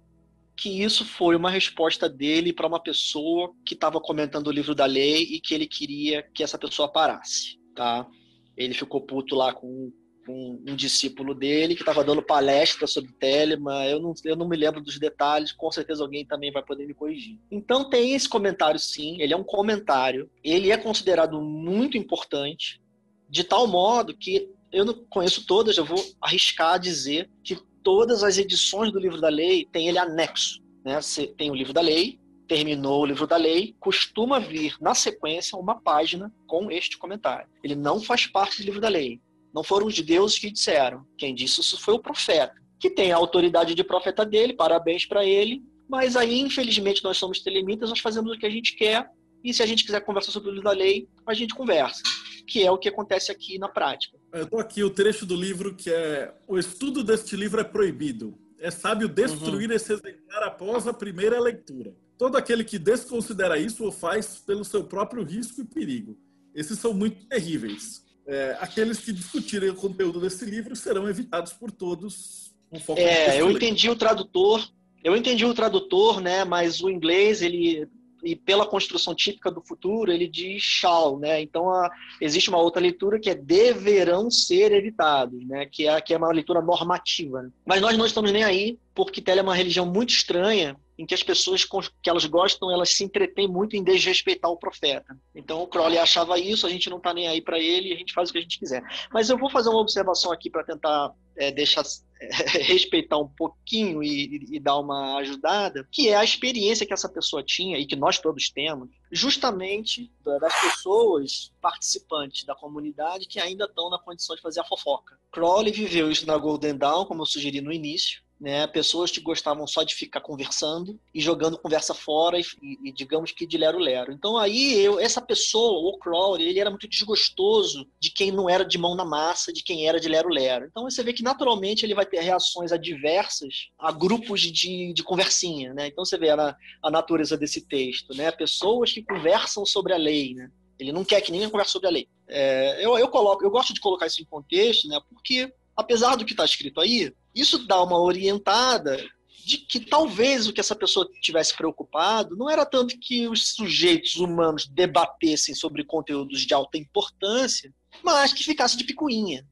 que isso foi uma resposta dele para uma pessoa que estava comentando o livro da lei e que ele queria que essa pessoa parasse, tá? ele ficou puto lá com, com um discípulo dele que estava dando palestra sobre Telemann. Eu não, eu não me lembro dos detalhes, com certeza alguém também vai poder me corrigir. Então tem esse comentário sim, ele é um comentário, ele é considerado muito importante, de tal modo que eu não conheço todas, eu vou arriscar dizer que todas as edições do livro da lei têm ele anexo. Né? Você tem o livro da lei, terminou o livro da lei, costuma vir na sequência uma página com este comentário. Ele não faz parte do livro da lei. Não foram os deuses que disseram. Quem disse isso foi o profeta, que tem a autoridade de profeta dele, parabéns para ele. Mas aí, infelizmente, nós somos telemitas, nós fazemos o que a gente quer, e se a gente quiser conversar sobre o livro da lei, a gente conversa, que é o que acontece aqui na prática. Eu estou aqui o trecho do livro que é: O estudo deste livro é proibido. É sábio destruir uhum. esse exemplar após a primeira leitura. Todo aquele que desconsidera isso o faz pelo seu próprio risco e perigo. Esses são muito terríveis. É, aqueles que discutirem o conteúdo desse livro serão evitados por todos. Um é, eu entendi o tradutor. Eu entendi o tradutor, né? Mas o inglês ele e pela construção típica do futuro, ele diz shall, né? Então a, existe uma outra leitura que é deverão ser evitados, né? Que é, que é uma leitura normativa. Né? Mas nós não estamos nem aí, porque Tele é uma religião muito estranha em que as pessoas que elas gostam, elas se entretêm muito em desrespeitar o profeta. Então o Crowley achava isso, a gente não está nem aí para ele e a gente faz o que a gente quiser. Mas eu vou fazer uma observação aqui para tentar é, deixar é, respeitar um pouquinho e, e, dar uma ajudada, que é a experiência que essa pessoa tinha e que nós todos temos, justamente das pessoas participantes da comunidade que ainda estão na condição de fazer a fofoca. Crowley viveu isso na Golden Dawn, como eu sugeri no início, né? Pessoas que gostavam só de ficar conversando e jogando conversa fora e, e digamos que de lero-lero. Então aí eu, essa pessoa, o Crowley, ele era muito desgostoso de quem não era de mão na massa, de quem era de lero-lero. Então você vê que naturalmente ele vai ter reações adversas a grupos de, de conversinha, né? Então você vê a, a natureza desse texto, né? Pessoas que conversam sobre a lei, né? Ele não quer que ninguém converse sobre a lei. É, eu, eu, coloco, eu gosto de colocar isso em contexto, né? Porque apesar do que está escrito aí, isso dá uma orientada de que talvez o que essa pessoa tivesse preocupado não era tanto que os sujeitos humanos debatessem sobre conteúdos de alta importância, mas que ficasse de picuinha.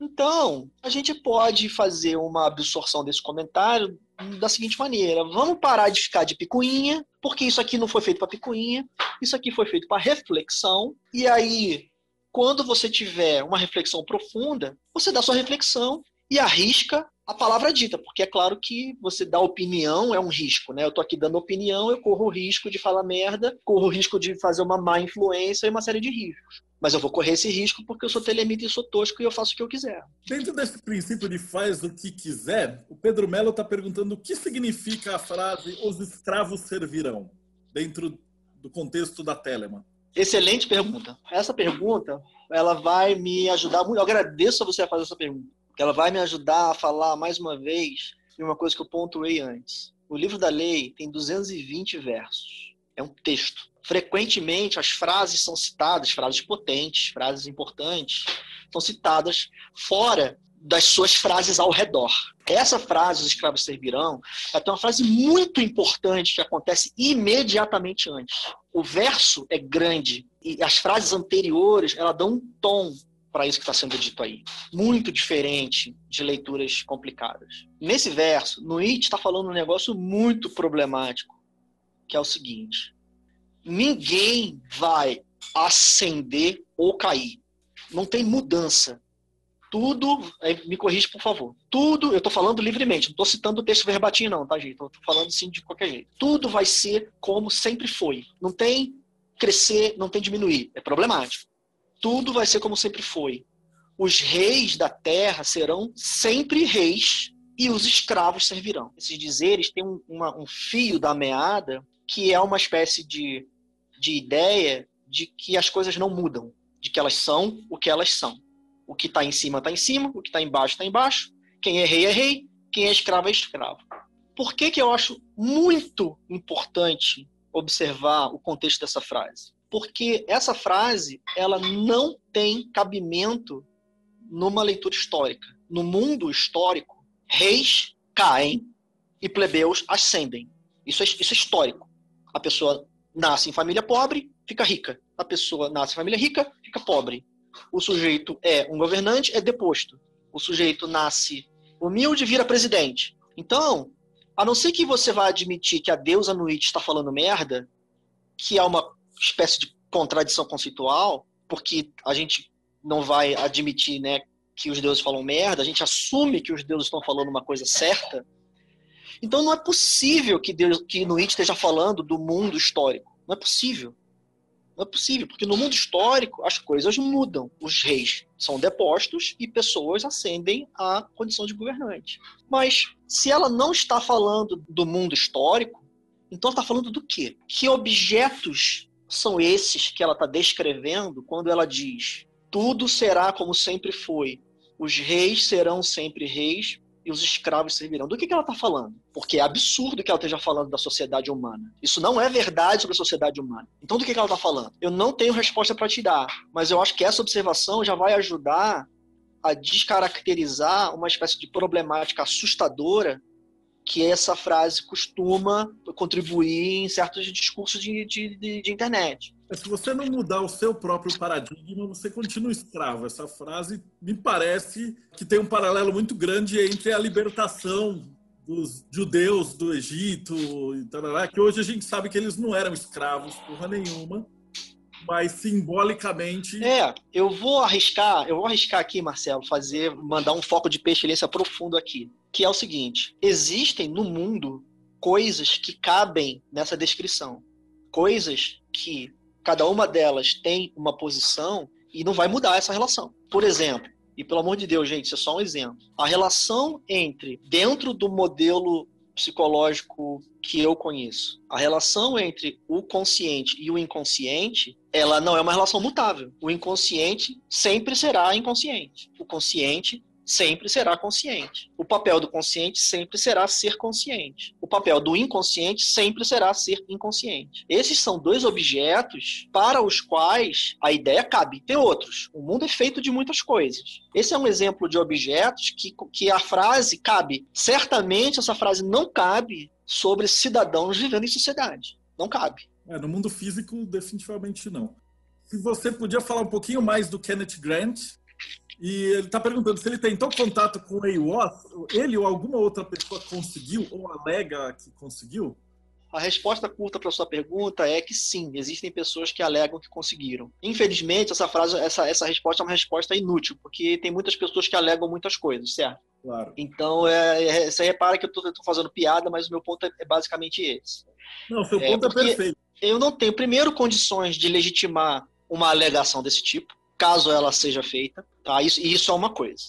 Então, a gente pode fazer uma absorção desse comentário da seguinte maneira: vamos parar de ficar de picuinha, porque isso aqui não foi feito para picuinha, isso aqui foi feito para reflexão, e aí, quando você tiver uma reflexão profunda, você dá sua reflexão e arrisca a palavra dita, porque é claro que você dar opinião é um risco, né? Eu tô aqui dando opinião, eu corro o risco de falar merda, corro o risco de fazer uma má influência e uma série de riscos. Mas eu vou correr esse risco porque eu sou telemita e sou tosco e eu faço o que eu quiser. Dentro desse princípio de faz o que quiser, o Pedro Melo está perguntando o que significa a frase os escravos servirão dentro do contexto da Telemann? Excelente pergunta. Essa pergunta, ela vai me ajudar muito. Eu agradeço a você fazer essa pergunta. Ela vai me ajudar a falar mais uma vez de uma coisa que eu pontuei antes. O livro da lei tem 220 versos. É um texto. Frequentemente as frases são citadas, frases potentes, frases importantes, são citadas fora das suas frases ao redor. Essa frase, os escravos servirão, é uma frase muito importante que acontece imediatamente antes. O verso é grande e as frases anteriores, ela dão um tom para isso que está sendo dito aí. Muito diferente de leituras complicadas. Nesse verso, Nuit está falando um negócio muito problemático, que é o seguinte: ninguém vai ascender ou cair. Não tem mudança tudo, me corrige por favor, tudo, eu estou falando livremente, não estou citando o texto verbatim não, tá gente? Estou falando assim de qualquer jeito. Tudo vai ser como sempre foi. Não tem crescer, não tem diminuir. É problemático. Tudo vai ser como sempre foi. Os reis da terra serão sempre reis e os escravos servirão. Esses dizeres têm um, uma, um fio da meada que é uma espécie de, de ideia de que as coisas não mudam, de que elas são o que elas são. O que está em cima está em cima, o que está embaixo está embaixo. Quem é rei é rei, quem é escravo é escravo. Por que, que eu acho muito importante observar o contexto dessa frase? Porque essa frase ela não tem cabimento numa leitura histórica. No mundo histórico, reis caem e plebeus ascendem. Isso é, isso é histórico. A pessoa nasce em família pobre, fica rica. A pessoa nasce em família rica, fica pobre o sujeito é um governante, é deposto. O sujeito nasce humilde, vira presidente. Então, a não ser que você vá admitir que a deusa Nuit está falando merda, que é uma espécie de contradição conceitual, porque a gente não vai admitir né, que os deuses falam merda, a gente assume que os deuses estão falando uma coisa certa. Então não é possível que, Deus, que Nuit esteja falando do mundo histórico. Não é possível. Não é possível, porque no mundo histórico as coisas mudam. Os reis são depostos e pessoas ascendem à condição de governante. Mas se ela não está falando do mundo histórico, então está falando do quê? Que objetos são esses que ela está descrevendo quando ela diz: tudo será como sempre foi, os reis serão sempre reis, e os escravos servirão. Do que, que ela está falando? Porque é absurdo que ela esteja falando da sociedade humana. Isso não é verdade sobre a sociedade humana. Então, do que, que ela está falando? Eu não tenho resposta para te dar, mas eu acho que essa observação já vai ajudar a descaracterizar uma espécie de problemática assustadora que essa frase costuma contribuir em certos discursos de, de, de, de internet. Se você não mudar o seu próprio paradigma, você continua escravo. Essa frase me parece que tem um paralelo muito grande entre a libertação dos judeus do Egito, que hoje a gente sabe que eles não eram escravos porra nenhuma, mas simbolicamente. É, eu vou arriscar, eu vou arriscar aqui, Marcelo, fazer, mandar um foco de pestilência profundo aqui, que é o seguinte: existem no mundo coisas que cabem nessa descrição, coisas que cada uma delas tem uma posição e não vai mudar essa relação. Por exemplo, e pelo amor de Deus, gente, isso é só um exemplo. A relação entre, dentro do modelo psicológico que eu conheço, a relação entre o consciente e o inconsciente, ela não é uma relação mutável. O inconsciente sempre será inconsciente. O consciente sempre será consciente. O papel do consciente sempre será ser consciente. O papel do inconsciente sempre será ser inconsciente. Esses são dois objetos para os quais a ideia cabe. Tem outros. O mundo é feito de muitas coisas. Esse é um exemplo de objetos que, que a frase cabe. Certamente essa frase não cabe sobre cidadãos vivendo em sociedade. Não cabe. É, no mundo físico, definitivamente não. Se você podia falar um pouquinho mais do Kenneth Grant, e ele está perguntando se ele tentou contato com o EIOS, ele ou alguma outra pessoa conseguiu ou alega que conseguiu? A resposta curta para sua pergunta é que sim, existem pessoas que alegam que conseguiram. Infelizmente, essa frase, essa, essa resposta é uma resposta inútil, porque tem muitas pessoas que alegam muitas coisas, certo? Claro. Então, é, é, você repara que eu estou fazendo piada, mas o meu ponto é, é basicamente esse. Não, seu ponto é, é perfeito. Eu não tenho, primeiro, condições de legitimar uma alegação desse tipo caso ela seja feita. Tá? Isso, isso é uma coisa.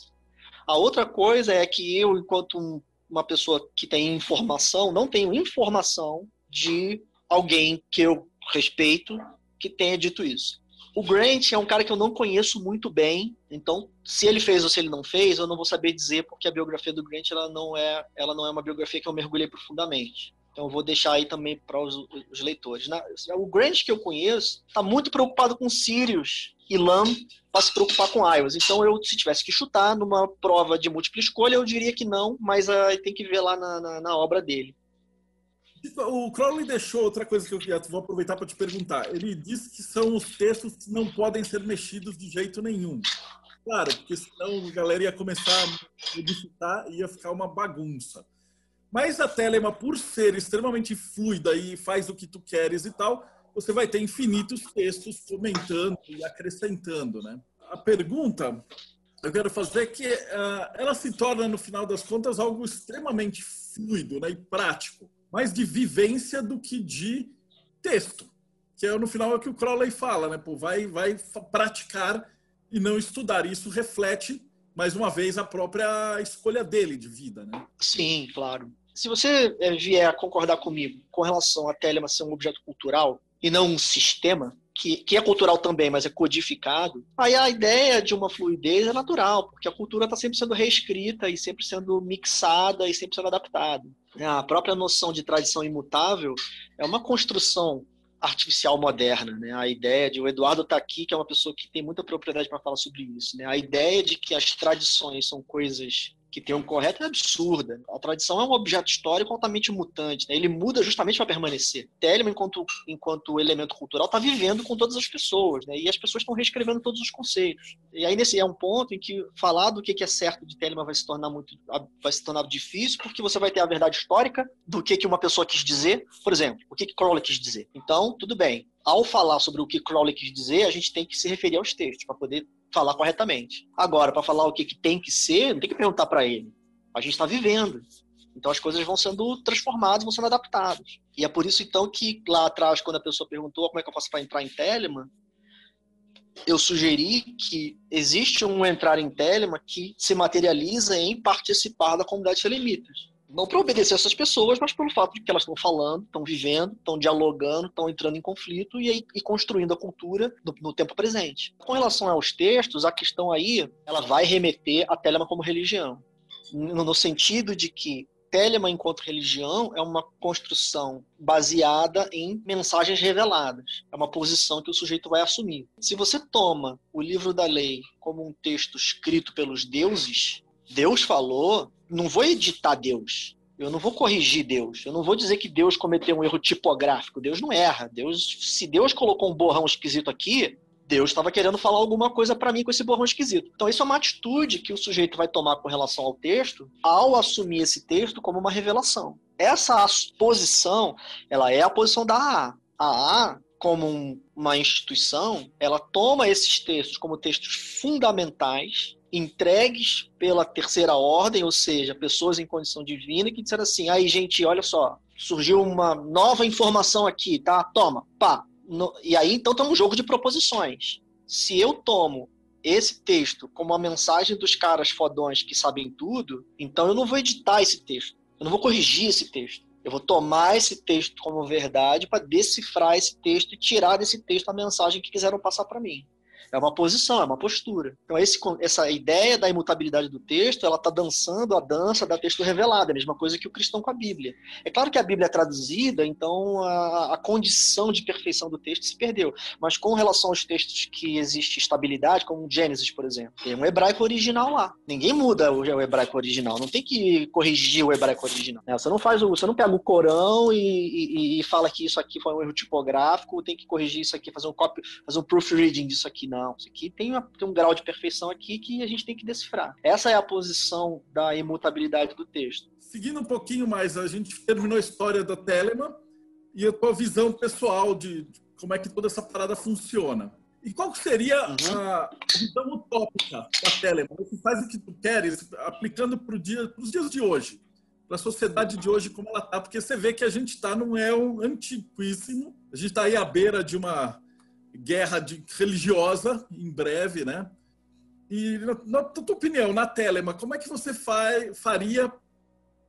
A outra coisa é que eu, enquanto um, uma pessoa que tem informação, não tenho informação de alguém que eu respeito que tenha dito isso. O Grant é um cara que eu não conheço muito bem, então se ele fez ou se ele não fez, eu não vou saber dizer porque a biografia do Grant ela não é, ela não é uma biografia que eu mergulhei profundamente. Então eu vou deixar aí também para os, os, leitores. Na, o Grant que eu conheço está muito preocupado com Sirius e Lam para se preocupar com Iowa. Então eu, se tivesse que chutar numa prova de múltipla escolha, eu diria que não, mas uh, tem que ver lá na, na, na obra dele. O Crowley deixou outra coisa que eu vou aproveitar para te perguntar. Ele disse que são os textos que não podem ser mexidos de jeito nenhum. Claro, porque senão a galera ia começar a modificar e ia ficar uma bagunça. Mas a Telema, por ser extremamente fluida e faz o que tu queres e tal, você vai ter infinitos textos comentando e acrescentando, né? A pergunta eu quero fazer é que uh, ela se torna, no final das contas, algo extremamente fluido né, e prático mais de vivência do que de texto. Que é, no final é o que o Crowley fala, né? Pô, vai, vai praticar e não estudar. Isso reflete, mais uma vez, a própria escolha dele de vida, né? Sim, claro. Se você eh, vier a concordar comigo com relação a Telema ser um objeto cultural e não um sistema, que, que, é cultural também, mas é codificado, aí a ideia de uma fluidez é natural, porque a cultura está sempre sendo reescrita e sempre sendo mixada e sempre sendo adaptada. A própria noção de tradição imutável é uma construção artificial moderna, né? A ideia de o Eduardo está aqui, que é uma pessoa que tem muita propriedade para falar sobre isso, né? A ideia de que as tradições são coisas que tem um correto é absurda. A tradição é um objeto histórico altamente mutante. Né? Ele muda justamente para permanecer. Telemann, enquanto, enquanto elemento cultural, está vivendo com todas as pessoas. Né? E as pessoas estão reescrevendo todos os conceitos. E aí nesse é um ponto em que falar do que é certo de Telemann vai se tornar muito vai se tornar difícil, porque você vai ter a verdade histórica do que, que uma pessoa quis dizer. Por exemplo, o que, que Crowley quis dizer. Então, tudo bem. Ao falar sobre o que Crowley quis dizer, a gente tem que se referir aos textos para poder falar corretamente. Agora, para falar o que, que tem que ser, não tem que perguntar para ele. A gente está vivendo. Então as coisas vão sendo transformadas, vão sendo adaptadas. E é por isso então que lá atrás, quando a pessoa perguntou como é que eu faço para entrar em Telemann, eu sugeri que existe um entrar em Telemann que se materializa em participar da comunidade sem limites. Não para obedecer essas pessoas, mas pelo fato de que elas estão falando, estão vivendo, estão dialogando, estão entrando em conflito e, e construindo a cultura no, no, tempo presente. Com relação aos textos, a questão aí ela vai remeter a Telemann como religião. No, no sentido de que Telemann enquanto religião é uma construção baseada em mensagens reveladas. É uma posição que o sujeito vai assumir. Se você toma o livro da lei como um texto escrito pelos deuses, Deus falou, não vou editar Deus. Eu não vou corrigir Deus. Eu não vou dizer que Deus cometeu um erro tipográfico. Deus não erra. Deus, se Deus colocou um borrão esquisito aqui, Deus estava querendo falar alguma coisa para mim com esse borrão esquisito. Então, isso é uma atitude que o sujeito vai tomar com relação ao texto ao assumir esse texto como uma revelação. Essa posição, ela é a posição da AA. A AA, como um, uma instituição, ela toma esses textos como textos fundamentais entregues pela terceira ordem, ou seja, pessoas em condição divina, que disseram assim: aí, gente, olha só, surgiu uma nova informação aqui, tá? Toma, pá. No, e aí, então, tem um jogo de proposições. Se eu tomo esse texto como a mensagem dos caras fodões que sabem tudo, então eu não vou editar esse texto. Eu não vou corrigir esse texto. Eu vou tomar esse texto como verdade para decifrar esse texto e tirar desse texto a mensagem que quiseram passar para mim. É uma posição, é uma postura. Então, esse, essa ideia da imutabilidade do texto, ela está dançando a dança da texto revelado, é a mesma coisa que o cristão com a Bíblia. É claro que a Bíblia é traduzida, então a, a condição de perfeição do texto se perdeu. Mas com relação aos textos que existe estabilidade, como Gênesis, por exemplo, tem um hebraico original lá. Ninguém muda o, o hebraico original, não tem que corrigir o hebraico original. Né? Você não faz o, você não pega o Corão e, e, e, fala que isso aqui foi um erro tipográfico, tem que corrigir isso aqui, fazer um copy, fazer um proofreading disso aqui, não, isso aqui tem, uma, tem um grau de perfeição aqui que a gente tem que decifrar. Essa é a posição da imutabilidade do texto. Seguindo um pouquinho mais, a gente terminou a história da Telemann e a tua visão pessoal de, de como é que toda essa parada funciona. E qual seria uhum. a visão utópica da Telemann? Você faz o que tu queres, aplicando para dia, os dias de hoje, para a sociedade de hoje como ela está, porque você vê que a gente está num el antiquíssimo, a gente está aí à beira de uma guerra de, religiosa em breve, né? E na, na tua opinião, na Telema, como é que você fa, faria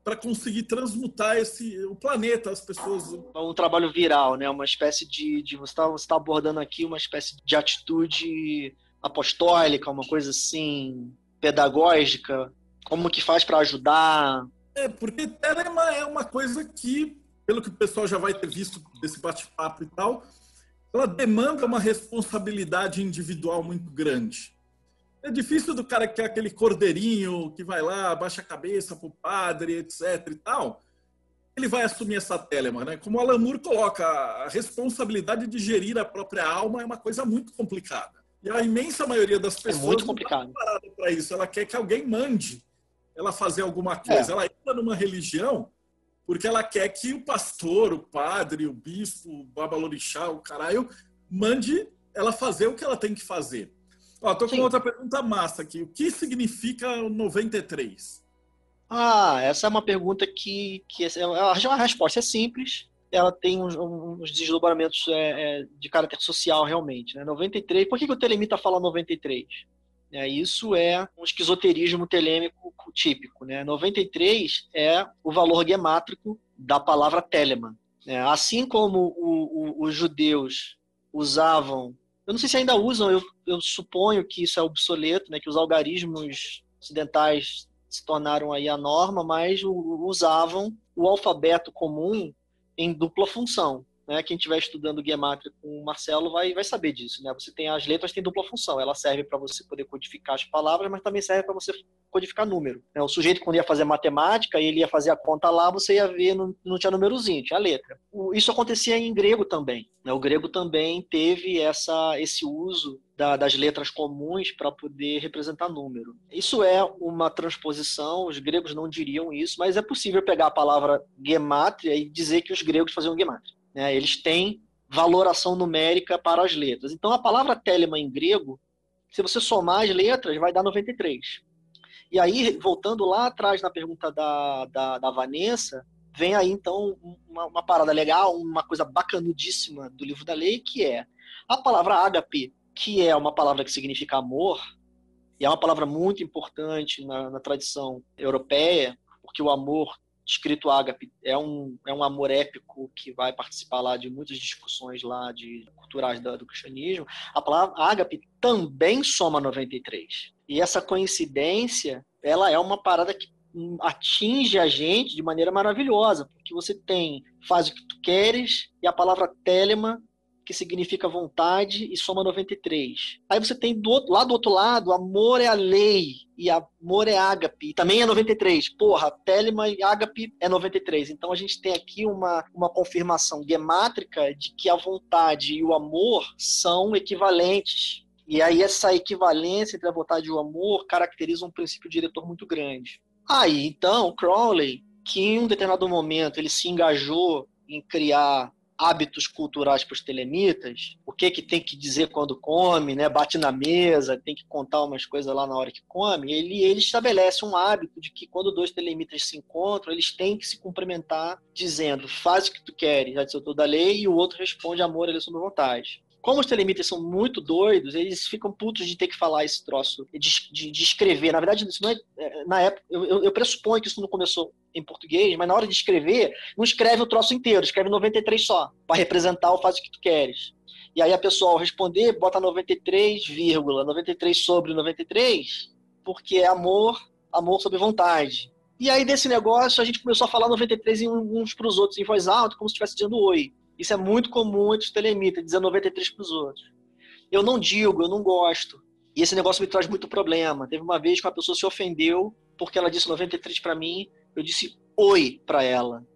para conseguir transmutar esse o planeta, as pessoas. Um trabalho viral, né? Uma espécie de, de você está tá abordando aqui uma espécie de atitude apostólica, uma coisa assim pedagógica. Como que faz para ajudar? É, porque Telema é uma coisa que, pelo que o pessoal já vai ter visto desse bate-papo e tal, ela demanda uma responsabilidade individual muito grande. É difícil do cara que é aquele cordeirinho que vai lá, baixa a cabeça pro padre, etc e tal. Ele vai assumir essa telema, né? Como o Alan Moore coloca, a responsabilidade de gerir a própria alma é uma coisa muito complicada. E a imensa maioria das pessoas é muito complicado. não para isso. Ela quer que alguém mande ela fazer alguma coisa. É. Ela entra numa religião porque ela quer que o pastor, o padre, o bispo, o babalorixá, o caralho, mande ela fazer o que ela tem que fazer. Ó, tô com Sim. outra pergunta massa aqui. O que significa 93? Ah, essa é uma pergunta que, que é, a resposta é simples. Ela tem uns, uns desdobramentos é, é, de caráter social realmente. Né? 93. Por que, que o Telemita fala 93? É, isso é um esquizoterismo telêmico típico. Né? 93 é o valor gemátrico da palavra telema. É, assim como o, o, os judeus usavam, eu não sei se ainda usam, eu, eu suponho que isso é obsoleto, né? que os algarismos ocidentais se tornaram aí a norma, mas usavam o alfabeto comum em dupla função. Né? Quem estiver estudando Gematria com o Marcelo vai, vai saber disso. Né? Você tem as letras têm dupla função. Ela serve para você poder codificar as palavras, mas também serve para você codificar número. Né? O sujeito, quando ia fazer matemática, ele ia fazer a conta lá, você ia ver, não, não tinha númerozinho, tinha letra. O, isso acontecia em grego também. Né? O grego também teve essa, esse uso da, das letras comuns para poder representar número. Isso é uma transposição, os gregos não diriam isso, mas é possível pegar a palavra gemátria e dizer que os gregos faziam gemátria. Né? Eles têm valoração numérica para as letras. Então, a palavra telema em grego, se você somar as letras, vai dar 93. E aí, voltando lá atrás na pergunta da, da, da Vanessa, vem aí então uma, uma, parada legal, uma coisa bacanudíssima do livro da lei, que é a palavra ágape, que é uma palavra que significa amor, e é uma palavra muito importante na, na tradição europeia, porque o amor escrito ágape é um, é um amor épico que vai participar lá de muitas discussões lá de culturais do, do cristianismo. A palavra ágape também soma 93. E essa coincidência, ela é uma parada que atinge a gente de maneira maravilhosa, porque você tem faz o que tu queres e a palavra telema que significa vontade, e soma 93. Aí você tem do outro, lá do outro lado, amor é a lei, e amor é ágape, e também é 93. Porra, Telema e ágape é 93. Então a gente tem aqui uma, uma confirmação gemátrica de que a vontade e o amor são equivalentes. E aí essa equivalência entre a vontade e o amor caracteriza um princípio diretor muito grande. Aí, então, Crowley, que em um determinado momento ele se engajou em criar hábitos culturais para os telemitas, o que que tem que dizer quando come, né? Bate na mesa, tem que contar umas coisas lá na hora que come. Ele ele estabelece um hábito de que quando dois telemitas se encontram, eles têm que se cumprimentar dizendo: "Faz o que tu queres", já disse o da lei, e o outro responde: "Amor, ele é sobre vontade". Como os telemitas são muito doidos, eles ficam putos de ter que falar esse troço, de, de, de escrever. Na verdade, isso não é, é na época, eu, eu, pressuponho que isso não começou em português, mas na hora de escrever, não escreve o troço inteiro, escreve 93 só, para representar o faz o que tu queres. E aí a pessoa, ao responder, bota 93, 93 sobre 93, porque é amor, amor sobre vontade. E aí, desse negócio, a gente começou a falar 93 uns para os outros em voz alta, como se estivesse dizendo oi. Isso é muito comum entre os telemitas, dizer 93 para os outros. Eu não digo, eu não gosto. E esse negócio me traz muito problema. Teve uma vez que uma pessoa se ofendeu porque ela disse 93 para mim, eu disse oi para ela.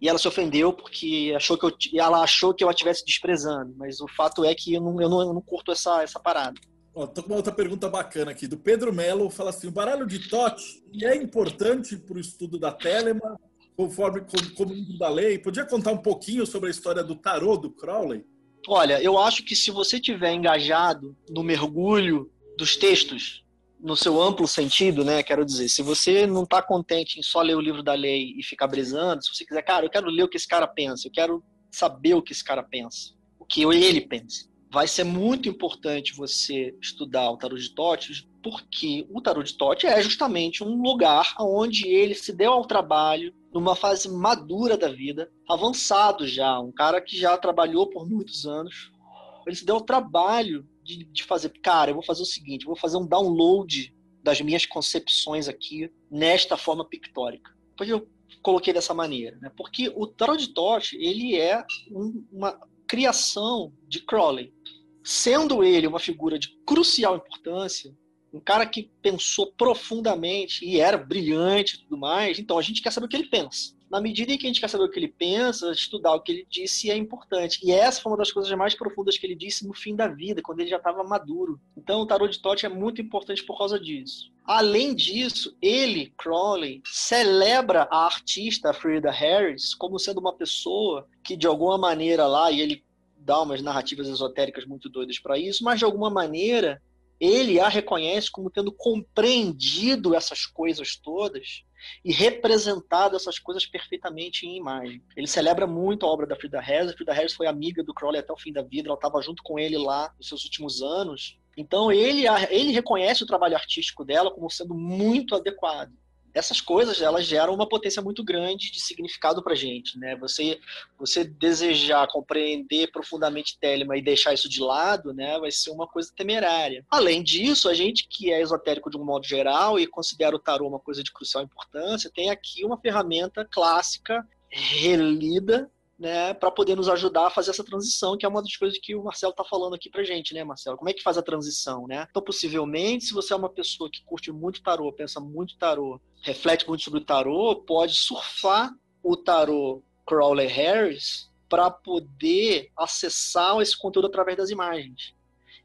E ela se ofendeu porque achou que eu, ela achou que eu a estivesse desprezando. Mas o fato é que eu não, eu não, eu não curto essa, essa parada. Ó, tô com uma outra pergunta bacana aqui, do Pedro Melo, fala assim, o baralho de Tote é importante para o estudo da Telema conforme como, da lei. Podia contar um pouquinho sobre a história do tarô do Crowley? Olha, eu acho que se você tiver engajado no mergulho dos textos, no seu amplo sentido, né? Quero dizer, se você não está contente em só ler o livro da lei e ficar brisando, se você quiser, cara, eu quero ler o que esse cara pensa, eu quero saber o que esse cara pensa, o que ele pensa. Vai ser muito importante você estudar o tarô de Totes, porque o tarô de Tote é justamente um lugar onde ele se deu ao trabalho numa fase madura da vida, avançado já, um cara que já trabalhou por muitos anos. Ele se deu o trabalho de, de fazer, cara, eu vou fazer o seguinte, vou fazer um download das minhas concepções aqui nesta forma pictórica. Por eu coloquei dessa maneira? Né? Porque o Tarot Tote, ele é um, uma criação de Crowley. Sendo ele uma figura de crucial importância, um cara que pensou profundamente e era brilhante e tudo mais, então a gente quer saber o que ele pensa. Na medida em que a gente quer saber o que ele pensa, estudar o que ele disse é importante. E essa foi uma das coisas mais profundas que ele disse no fim da vida, quando ele já estava maduro. Então o tarot de Tote é muito importante por causa disso. Além disso, ele, Crowley, celebra a artista Frida Harris como sendo uma pessoa que, de alguma maneira lá, e ele dá umas narrativas esotéricas muito doidas para isso, mas de alguma maneira ele a reconhece como tendo compreendido essas coisas todas e representado essas coisas perfeitamente em imagem. Ele celebra muito a obra da Frida Harris. A Frida Harris foi amiga do Crowley até o fim da vida, ela estava junto com ele lá nos seus últimos anos. Então ele, ele reconhece o trabalho artístico dela como sendo muito adequado essas coisas elas geram uma potência muito grande de significado para gente, né? Você você desejar compreender profundamente Telema e deixar isso de lado, né, vai ser uma coisa temerária. Além disso, a gente que é esotérico de um modo geral e considera o tarô uma coisa de crucial importância, tem aqui uma ferramenta clássica relida né, para poder nos ajudar a fazer essa transição, que é uma das coisas que o Marcelo está falando aqui para gente, né, Marcelo? Como é que faz a transição, né? Então, possivelmente, se você é uma pessoa que curte muito tarô, pensa muito tarô, reflete muito sobre o tarô, pode surfar o tarô Crowley Harris para poder acessar esse conteúdo através das imagens,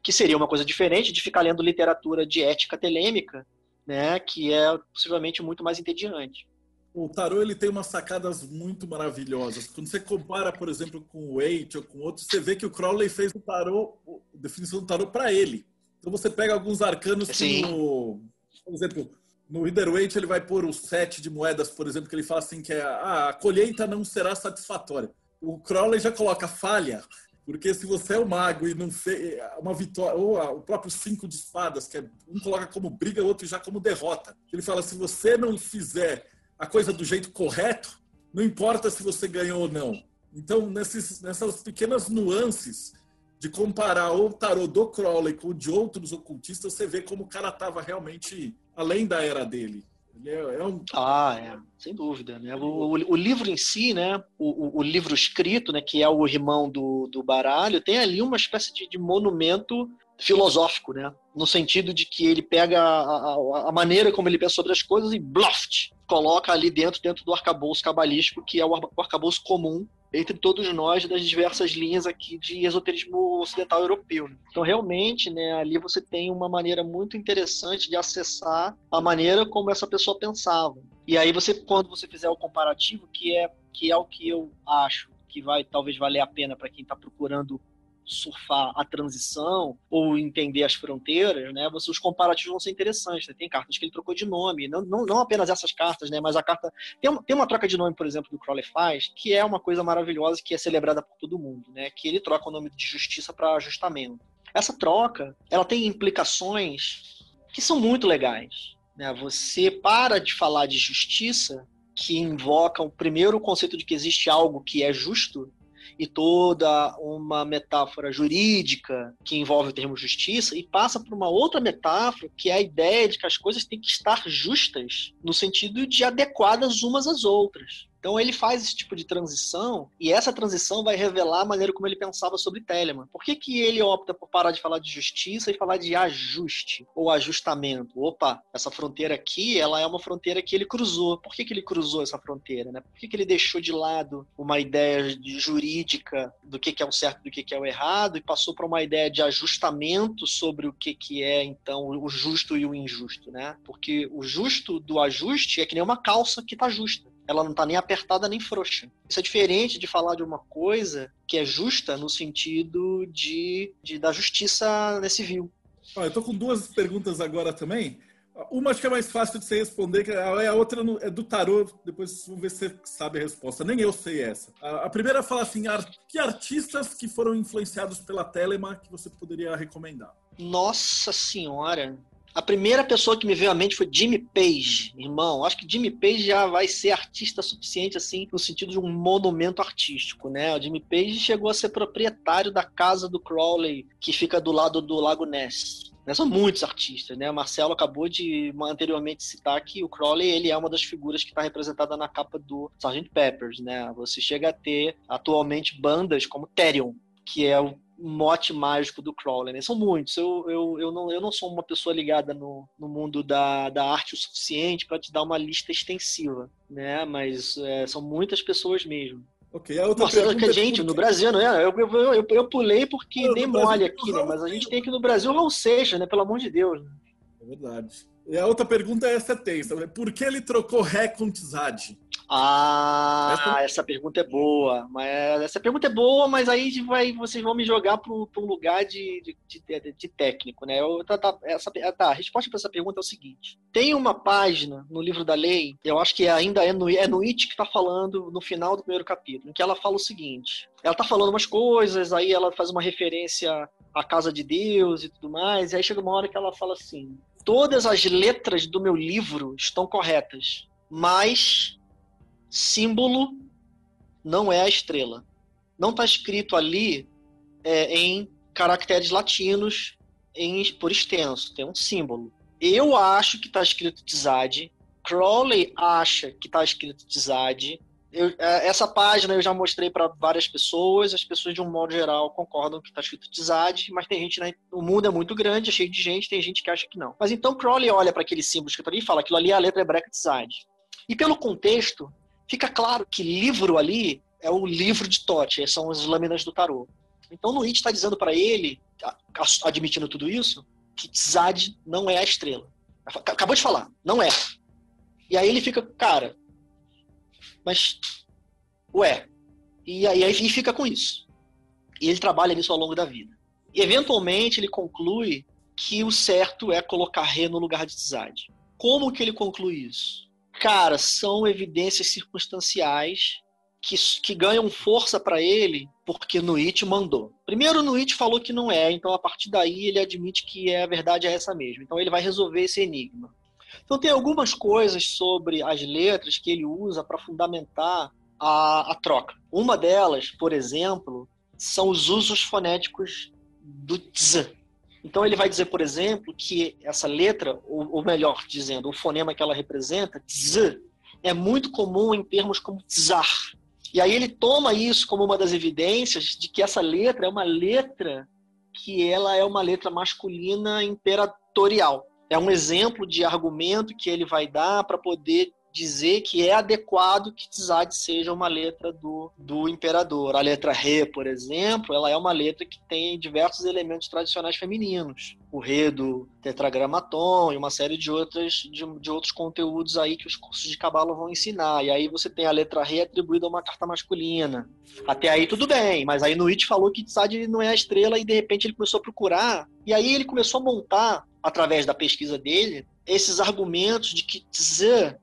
que seria uma coisa diferente de ficar lendo literatura de ética telêmica, né, que é possivelmente muito mais entediante o tarô ele tem umas sacadas muito maravilhosas. Quando você compara, por exemplo, com o Waite ou com outros, você vê que o Crowley fez o tarô, a definição do tarô para ele. Então você pega alguns arcanos que no, por exemplo, no Rider Waite ele vai pôr o sete de moedas, por exemplo, que ele fala assim que é, ah, a colheita não será satisfatória. O Crowley já coloca falha, porque se você é o mago e não fez uma vitória, ou o próprio cinco de espadas, que é, um coloca como briga, o outro já como derrota. Ele fala, se você não fizer a coisa do jeito correto, não importa se você ganhou ou não. Então, nesses, nessas pequenas nuances de comparar o tarô do Crowley com o de outros ocultistas, você vê como o cara estava realmente além da era dele. É, é um... Ah, é, sem dúvida. Né? O, o, o, livro em si, né? O, o, livro escrito, né? que é o irmão do, do baralho, tem ali uma espécie de, de monumento filosófico, né? No sentido de que ele pega a, a, a, maneira como ele pensa sobre as coisas e bluft, coloca ali dentro, dentro do arcabouço cabalístico, que é o arcabouço comum entre todos nós das diversas linhas aqui de esoterismo ocidental europeu. Né? Então, realmente, né, ali você tem uma maneira muito interessante de acessar a maneira como essa pessoa pensava. E aí você, quando você fizer o comparativo, que é que é o que eu acho que vai talvez valer a pena para quem está procurando surfar a transição ou entender as fronteiras, né, você, os comparativos vão ser interessantes. Né? Tem cartas que ele trocou de nome, não, não, não apenas essas cartas, né, mas a carta. Tem uma, tem uma troca de nome, por exemplo, do Crowley faz, que é uma coisa maravilhosa que é celebrada por todo mundo, né, que ele troca o nome de justiça para ajustamento. Essa troca ela tem implicações que são muito legais. Né? Você para de falar de justiça, que invoca o primeiro conceito de que existe algo que é justo, e toda uma metáfora jurídica que envolve o termo justiça e passa por uma outra metáfora que é a ideia de que as coisas têm que estar justas no sentido de adequadas umas às outras. Então ele faz esse tipo de transição e essa transição vai revelar a maneira como ele pensava sobre Telemann. Por que, que ele opta por parar de falar de justiça e falar de ajuste ou ajustamento? Opa, essa fronteira aqui, ela é uma fronteira que ele cruzou. Por que, que ele cruzou essa fronteira? Né? Por que, que ele deixou de lado uma ideia de jurídica do que, que é o certo e do que, que é o errado e passou para uma ideia de ajustamento sobre o que, que é, então, o justo e o injusto? Né? Porque o justo do ajuste é que nem uma calça que está justa ela não está nem apertada nem frouxa. Isso é diferente de falar de uma coisa que é justa no sentido de, de da justiça nesse civil. Ah, eu estou com duas perguntas agora também. Uma acho que é mais fácil de você responder, que a outra é do tarô. Depois vamos ver se você sabe a resposta. Nem eu sei essa. A primeira fala assim: que artistas que foram influenciados pela Telema que você poderia recomendar? Nossa senhora! A primeira pessoa que me veio à mente foi Jimmy Page, irmão. Acho que Jimmy Page já vai ser artista suficiente, assim, no sentido de um monumento artístico, né? O Jimmy Page chegou a ser proprietário da casa do Crowley, que fica do lado do Lago Ness. Né? São muitos artistas, né? Marcelo acabou de anteriormente citar que o Crowley ele é uma das figuras que está representada na capa do Sgt. Peppers, né? Você chega a ter atualmente bandas como Therion, que é o mote mágico do Crowley. Né? São muitos. Eu, eu, eu, não, eu não sou uma pessoa ligada no, no mundo da, da arte o suficiente para te dar uma lista extensiva, né? Mas é, são muitas pessoas mesmo. Ok, a outra Nossa, pergunta que, gente, no Brasil, não é? Eu, eu, eu, eu pulei porque Não, nem Brasil mole aqui, né? Mas a gente tem aqui no Brasil o Raul Seixas, né? Pelo amor de Deus. né? É verdade. E a outra pergunta é essa tensa. né? Por que ele trocou Ré com Tzad? Ah, Essa- essa pergunta é boa. Mas essa pergunta é boa, mas aí vai, vocês vão me jogar para um lugar de, de, de- de técnico, né? Eu, tá, tá, essa, tá, a resposta para essa pergunta é o seguinte: tem uma página no livro da lei, eu acho que ainda é no, é no It que está falando no final do primeiro capítulo, em que ela fala o seguinte: ela está falando umas coisas, aí ela faz uma referência à casa de Deus e tudo mais, e aí chega uma hora que ela fala assim: todas as letras do meu livro estão corretas, mas símbolo não é a estrela. Não está escrito ali é, em caracteres latinos em, por extenso, tem um símbolo. Eu acho que está escrito Tzad, Crowley acha que está escrito Tzad. Eu, é, essa página eu já mostrei para várias pessoas, as pessoas de um modo geral concordam que está escrito Tzad, mas tem gente, né, o mundo é muito grande, é cheio de gente, tem gente que acha que não. Mas então Crowley olha para aquele símbolo escrito ali e fala, aquilo ali é a letra hebraica Tzad. E pelo contexto, fica claro que livro ali é o livro de Tote, são as lâminas do tarô. Então It está dizendo para ele, admitindo tudo isso, que Tzad não é a estrela. Acabou de falar, não é. E aí ele fica, cara, mas ué. E aí, aí fica com isso. E ele trabalha nisso ao longo da vida. E eventualmente ele conclui que o certo é colocar Ré no lugar de Tzad. Como que ele conclui isso? Cara, são evidências circunstanciais que, que ganham força para ele porque Nuit mandou. Primeiro, Nuit falou que não é, então a partir daí ele admite que é, a verdade é essa mesmo. Então ele vai resolver esse enigma. Então tem algumas coisas sobre as letras que ele usa para fundamentar a, a troca. Uma delas, por exemplo, são os usos fonéticos do tz. Então ele vai dizer, por exemplo, que essa letra, ou, ou melhor dizendo, o fonema que ela representa, tz, é muito comum em termos como tzar. E aí ele toma isso como uma das evidências de que essa letra é uma letra que ela é uma letra masculina imperatorial. É um exemplo de argumento que ele vai dar para poder dizer que é adequado que Tzad seja uma letra do, do imperador. A letra Re, por exemplo, ela é uma letra que tem diversos elementos tradicionais femininos. O Re do tetragramaton e uma série de, outras, de, de outros conteúdos aí que os cursos de cabala vão ensinar. E aí você tem a letra Re atribuída a uma carta masculina. Até aí tudo bem, mas aí no It falou que Tzad não é a estrela e de repente ele começou a procurar. E aí ele começou a montar, através da pesquisa dele, esses argumentos de que Tz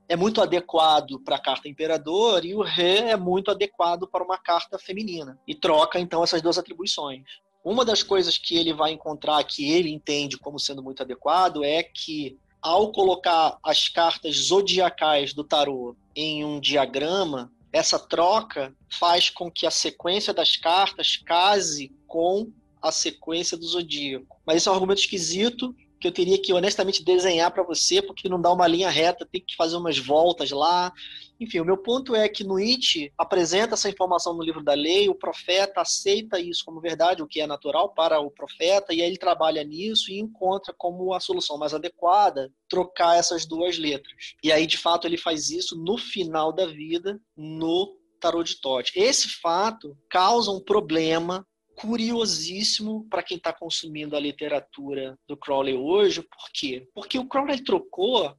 é muito adequado para a carta imperador e o Re é muito adequado para uma carta feminina. E troca então essas duas atribuições. Uma das coisas que ele vai encontrar que ele entende como sendo muito adequado é que ao colocar as cartas zodiacais do tarô em um diagrama, essa troca faz com que a sequência das cartas case com a sequência do zodíaco. Mas isso é um argumento esquisito que eu teria que honestamente desenhar para você, porque não dá uma linha reta, tem que fazer umas voltas lá. Enfim, o meu ponto é que no It apresenta essa informação no livro da lei, o profeta aceita isso como verdade, o que é natural para o profeta, e aí ele trabalha nisso e encontra como a solução mais adequada trocar essas duas letras. E aí, de fato, ele faz isso no final da vida, no tarot de Tote. Esse fato causa um problema curiosíssimo para quem está consumindo a literatura do Crowley hoje. Por quê? Porque o Crowley trocou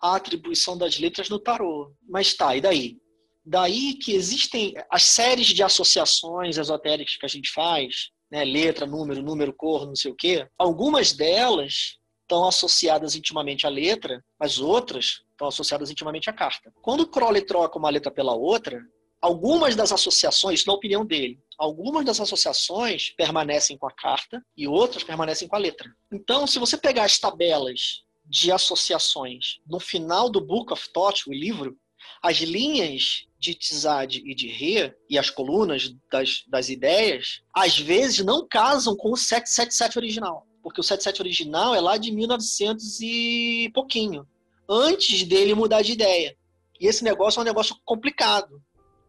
a atribuição das letras no tarô. Mas tá, e daí? Daí que existem as séries de associações esotéricas que a gente faz, né? letra, número, número, cor, não sei o quê. Algumas delas estão associadas intimamente à letra, mas outras estão associadas intimamente à carta. Quando o Crowley troca uma letra pela outra, algumas das associações, na opinião dele, algumas das associações permanecem com a carta e outras permanecem com a letra. Então, se você pegar as tabelas de associações. No final do Book of Thought, o livro, as linhas de Tizad e de Re e as colunas das, das ideias, às vezes não casam com o 777 original. Porque o 77 original é lá de 1900 e pouquinho, antes dele mudar de ideia. E esse negócio é um negócio complicado,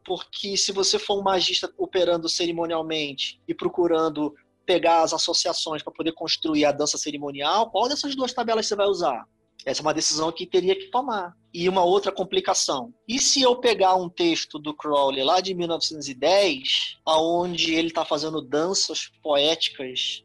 porque se você for um magista operando cerimonialmente e procurando pegar as associações para poder construir a dança cerimonial, qual dessas duas tabelas você vai usar? Essa é uma decisão que teria que tomar. E uma outra complicação. E se eu pegar um texto do Crowley lá de 1910, aonde ele está fazendo danças poéticas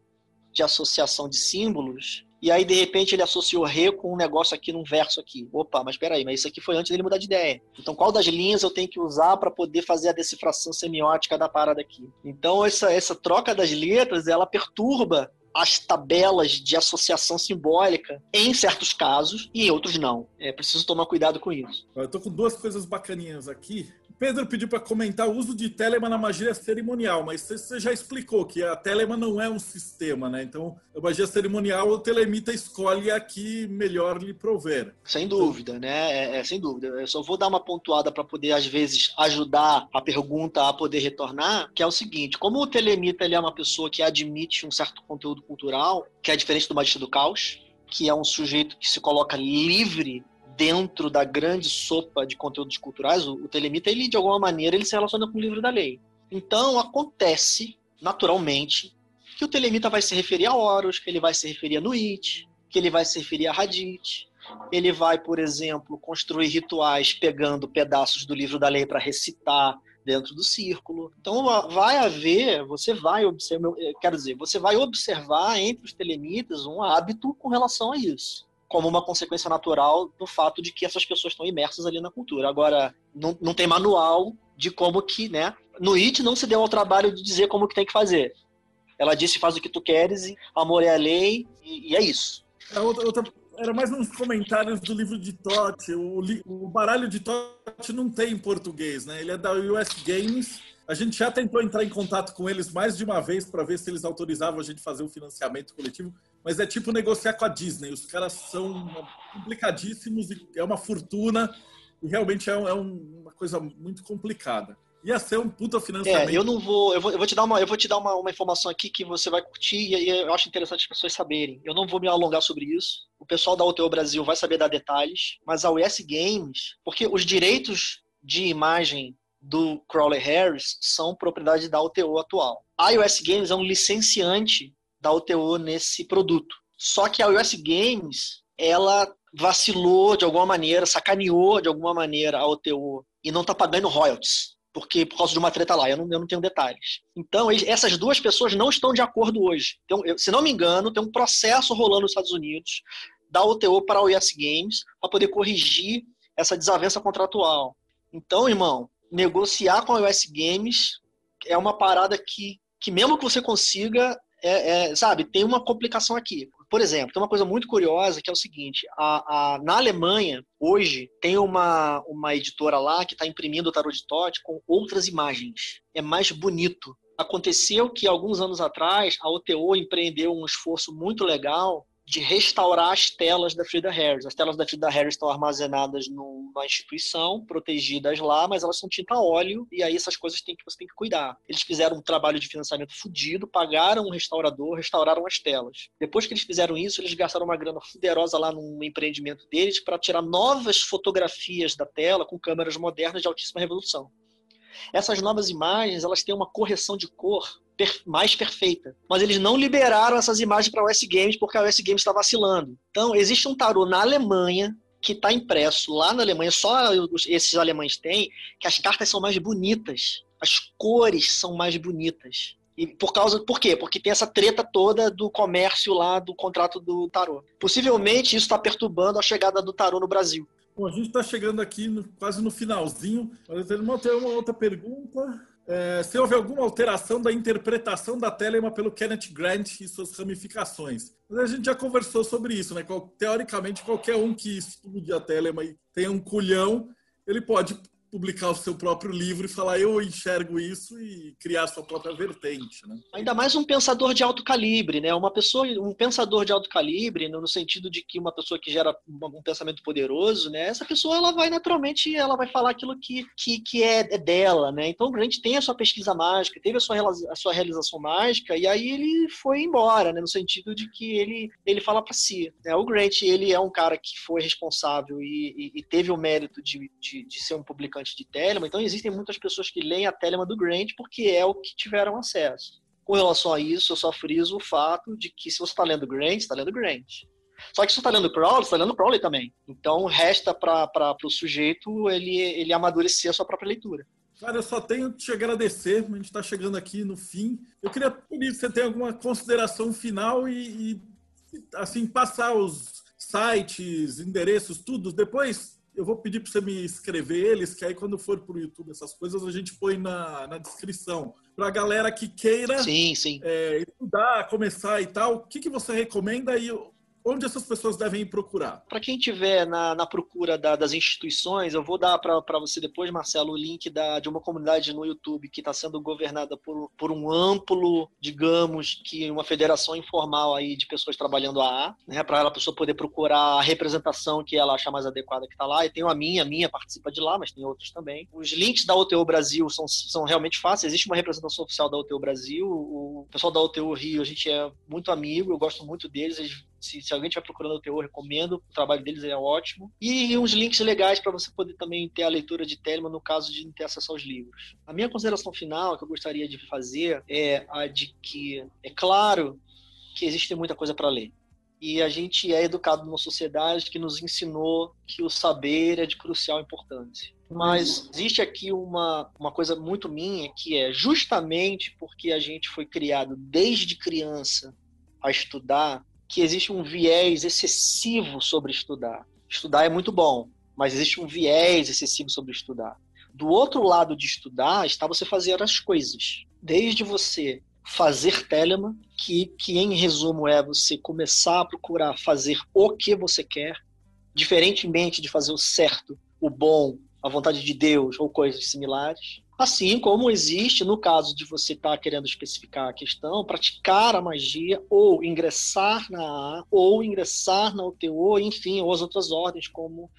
de associação de símbolos, e aí de repente ele associou re com um negócio aqui num verso aqui. Opa, mas peraí, mas isso aqui foi antes dele mudar de ideia. Então qual das linhas eu tenho que usar para poder fazer a decifração semiótica da parada aqui? Então essa, essa troca das letras, ela perturba as tabelas de associação simbólica em certos casos e em outros não. É preciso tomar cuidado com isso. Eu tô com duas coisas bacaninhas aqui. Pedro pediu para comentar o uso de Telemann na magia cerimonial, mas você já explicou que a Telemann não é um sistema, né? Então, a magia cerimonial, o telemita escolhe a que melhor lhe prover. Sem dúvida, né? É, é, sem dúvida. Eu só vou dar uma pontuada para poder, às vezes, ajudar a pergunta a poder retornar, que é o seguinte: como o telemita ele é uma pessoa que admite um certo conteúdo cultural, que é diferente do magista do caos, que é um sujeito que se coloca livre dentro da grande sopa de conteúdos culturais, o, o Telemita, ele, de alguma maneira, ele se relaciona com o livro da lei. Então, acontece, naturalmente, que o Telemita vai se referir a Horus, que ele vai se referir a Nuit, que ele vai se referir a Hadith, ele vai, por exemplo, construir rituais pegando pedaços do livro da lei para recitar dentro do círculo. Então vai haver, você vai observar, quero dizer, você vai observar entre os telemitas um hábito com relação a isso como uma consequência natural do fato de que essas pessoas estão imersas ali na cultura. Agora, não, não tem manual de como que, né? No IT não se deu ao trabalho de dizer como que tem que fazer. Ela disse faz o que tu queres, amor é a lei, e, e é isso. É outra, outra, era mais uns comentários do livro de Totti. O, o baralho de Totti não tem em português, né? Ele é da US Games. A gente já tentou entrar em contato com eles mais de uma vez para ver se eles autorizavam a gente fazer o um financiamento coletivo mas é tipo negociar com a Disney. Os caras são complicadíssimos e é uma fortuna e realmente é, é uma coisa muito complicada. Ia ser um puta financiamento. É, eu não vou, eu vou, eu vou te dar uma, eu vou te dar uma, uma informação aqui que você vai curtir e eu acho interessante as pessoas saberem. Eu não vou me alongar sobre isso. O pessoal da UTO Brasil vai saber dar detalhes, mas a US Games, porque os direitos de imagem do Crowley Harris são propriedade da UTO atual. A US Games é um licenciante da UTO nesse produto. Só que a US Games, ela vacilou de alguma maneira, sacaneou de alguma maneira a UTO e não está pagando royalties, porque por causa de uma treta lá, eu não, eu não tenho detalhes. Então, essas duas pessoas não estão de acordo hoje. Então, eu, se não me engano, tem um processo rolando nos Estados Unidos da UTO para a US Games para poder corrigir essa desavença contratual. Então, irmão, negociar com a US Games é uma parada que, que mesmo que você consiga, é, é, sabe, tem uma complicação aqui. Por exemplo, tem uma coisa muito curiosa que é o seguinte: a, a na Alemanha, hoje, tem uma, uma editora lá que está imprimindo o tarot de Tote com outras imagens. É mais bonito. Aconteceu que alguns anos atrás a OTO empreendeu um esforço muito legal de restaurar as telas da Frida Harris. As telas da Frida Harris estão armazenadas numa instituição, protegidas lá, mas elas são tinta óleo, e aí essas coisas tem que, você tem que cuidar. Eles fizeram um trabalho de financiamento fudido, pagaram um restaurador, restauraram as telas. Depois que eles fizeram isso, eles gastaram uma grana fuderosa lá no empreendimento deles para tirar novas fotografias da tela com câmeras modernas de altíssima resolução. Essas novas imagens, elas têm uma correção de cor per mais perfeita. Mas eles não liberaram essas imagens para a US Games porque a US Games está vacilando. Então, existe um tarô na Alemanha que está impresso lá na Alemanha, só esses alemães têm, que as cartas são mais bonitas, as cores são mais bonitas. E por causa, por quê? Porque tem essa treta toda do comércio lá do contrato do tarô. Possivelmente isso está perturbando a chegada do tarô no Brasil. Bom, a gente está chegando aqui no, quase no finalzinho. Mas eu tenho uma outra pergunta é, se houve alguma alteração da interpretação da Telema pelo Kenneth Grant e suas ramificações. Mas a gente já conversou sobre isso, né? Teoricamente, qualquer um que estude a Telema e tenha um culhão, ele pode publicar o seu próprio livro e falar eu enxergo isso e criar sua própria vertente, né? Ainda mais um pensador de alto calibre, né? Uma pessoa, um pensador de alto calibre, no sentido de que uma pessoa que gera um pensamento poderoso, né? Essa pessoa ela vai naturalmente, ela vai falar aquilo que, que, que é, é dela, né? Então o Grant tem a sua pesquisa mágica, teve a sua, a sua realização mágica e aí ele foi embora, né? No sentido de que ele ele fala para si. Né? O Grant ele é um cara que foi responsável e, e, e teve o mérito de, de, de ser um publicante de Telemann, então existem muitas pessoas que leem a Telemann do Grant porque é o que tiveram acesso. Com relação a isso, eu só friso o fato de que se você está lendo Grant, está lendo Grant. Só que se você está lendo Crowley, está lendo Crowley também. Então resta para o sujeito ele, ele amadurecer a sua própria leitura. Cara, eu só tenho que te agradecer. A gente está chegando aqui no fim. Eu queria pedir se você tem alguma consideração final e, e assim passar os sites, endereços, tudo. Depois eu vou pedir para você me escrever eles, que aí quando for para o YouTube essas coisas a gente põe na, na descrição. Para a galera que queira sim, sim. É, estudar, começar e tal, o que, que você recomenda e onde essas pessoas devem ir procurar? Para quem tiver na, na procura da, das instituições, eu vou dar para você depois, Marcelo, o link da, de uma comunidade no YouTube que está sendo governada por, por um amplo, digamos, que uma federação informal aí de pessoas trabalhando a A, né, para a pessoa poder procurar a representação que ela achar mais adequada que está lá. E tem a minha, a minha participa de lá, mas tem outros também. Os links da OTU Brasil são, são realmente fáceis. Existe uma representação oficial da OTU Brasil. O pessoal da OTU Rio, a gente é muito amigo, eu gosto muito deles. Eles se, se alguém estiver procurando o teor, recomendo. O trabalho deles é ótimo. E uns links legais para você poder também ter a leitura de Telemann no caso de não ter acesso aos livros. A minha consideração final que eu gostaria de fazer é a de que é claro que existe muita coisa para ler. E a gente é educado numa sociedade que nos ensinou que o saber é de crucial importância. Mas existe aqui uma, uma coisa muito minha que é justamente porque a gente foi criado desde criança a estudar, que existe um viés excessivo sobre estudar. Estudar é muito bom, mas existe um viés excessivo sobre estudar. Do outro lado de estudar está você fazer as coisas. Desde você fazer Telemann, que, que em resumo é você começar a procurar fazer o que você quer, diferentemente de fazer o certo, o bom, a vontade de Deus ou coisas similares. Assim como existe, no caso de você estar tá querendo especificar a questão, praticar a magia ou ingressar na A, ou ingressar na UTO, enfim, ou as outras ordens, como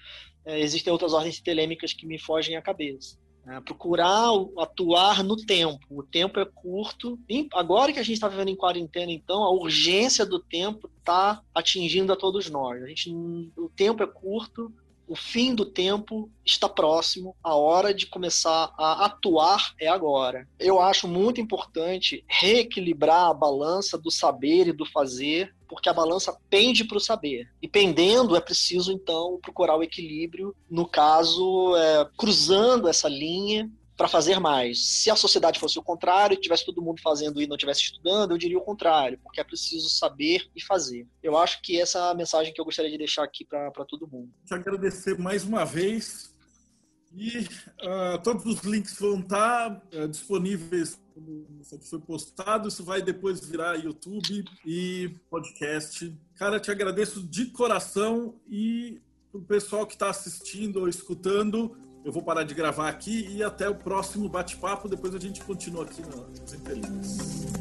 é, existem outras ordens telêmicas que me fogem à cabeça. É, procurar atuar no tempo. O tempo é curto. Agora que a gente está vivendo em quarentena, então, a urgência do tempo está atingindo a todos nós. A gente, o tempo é curto, o fim do tempo está próximo, a hora de começar a atuar é agora. Eu acho muito importante reequilibrar a balança do saber e do fazer, porque a balança pende para o saber. E pendendo, é preciso então procurar o equilíbrio, no caso, é, cruzando essa linha para fazer mais. Se a sociedade fosse o contrário, tivesse todo mundo fazendo e não tivesse estudando, eu diria o contrário, porque é preciso saber e fazer. Eu acho que essa é a mensagem que eu gostaria de deixar aqui para todo mundo. Te agradecer mais uma vez. E uh, todos os links vão estar uh, disponíveis isso foi postado, isso vai depois virar YouTube e podcast. Cara, te agradeço de coração e o pessoal que está assistindo ou escutando, eu vou parar de gravar aqui e até o próximo bate-papo. Depois a gente continua aqui nas entrelinhas.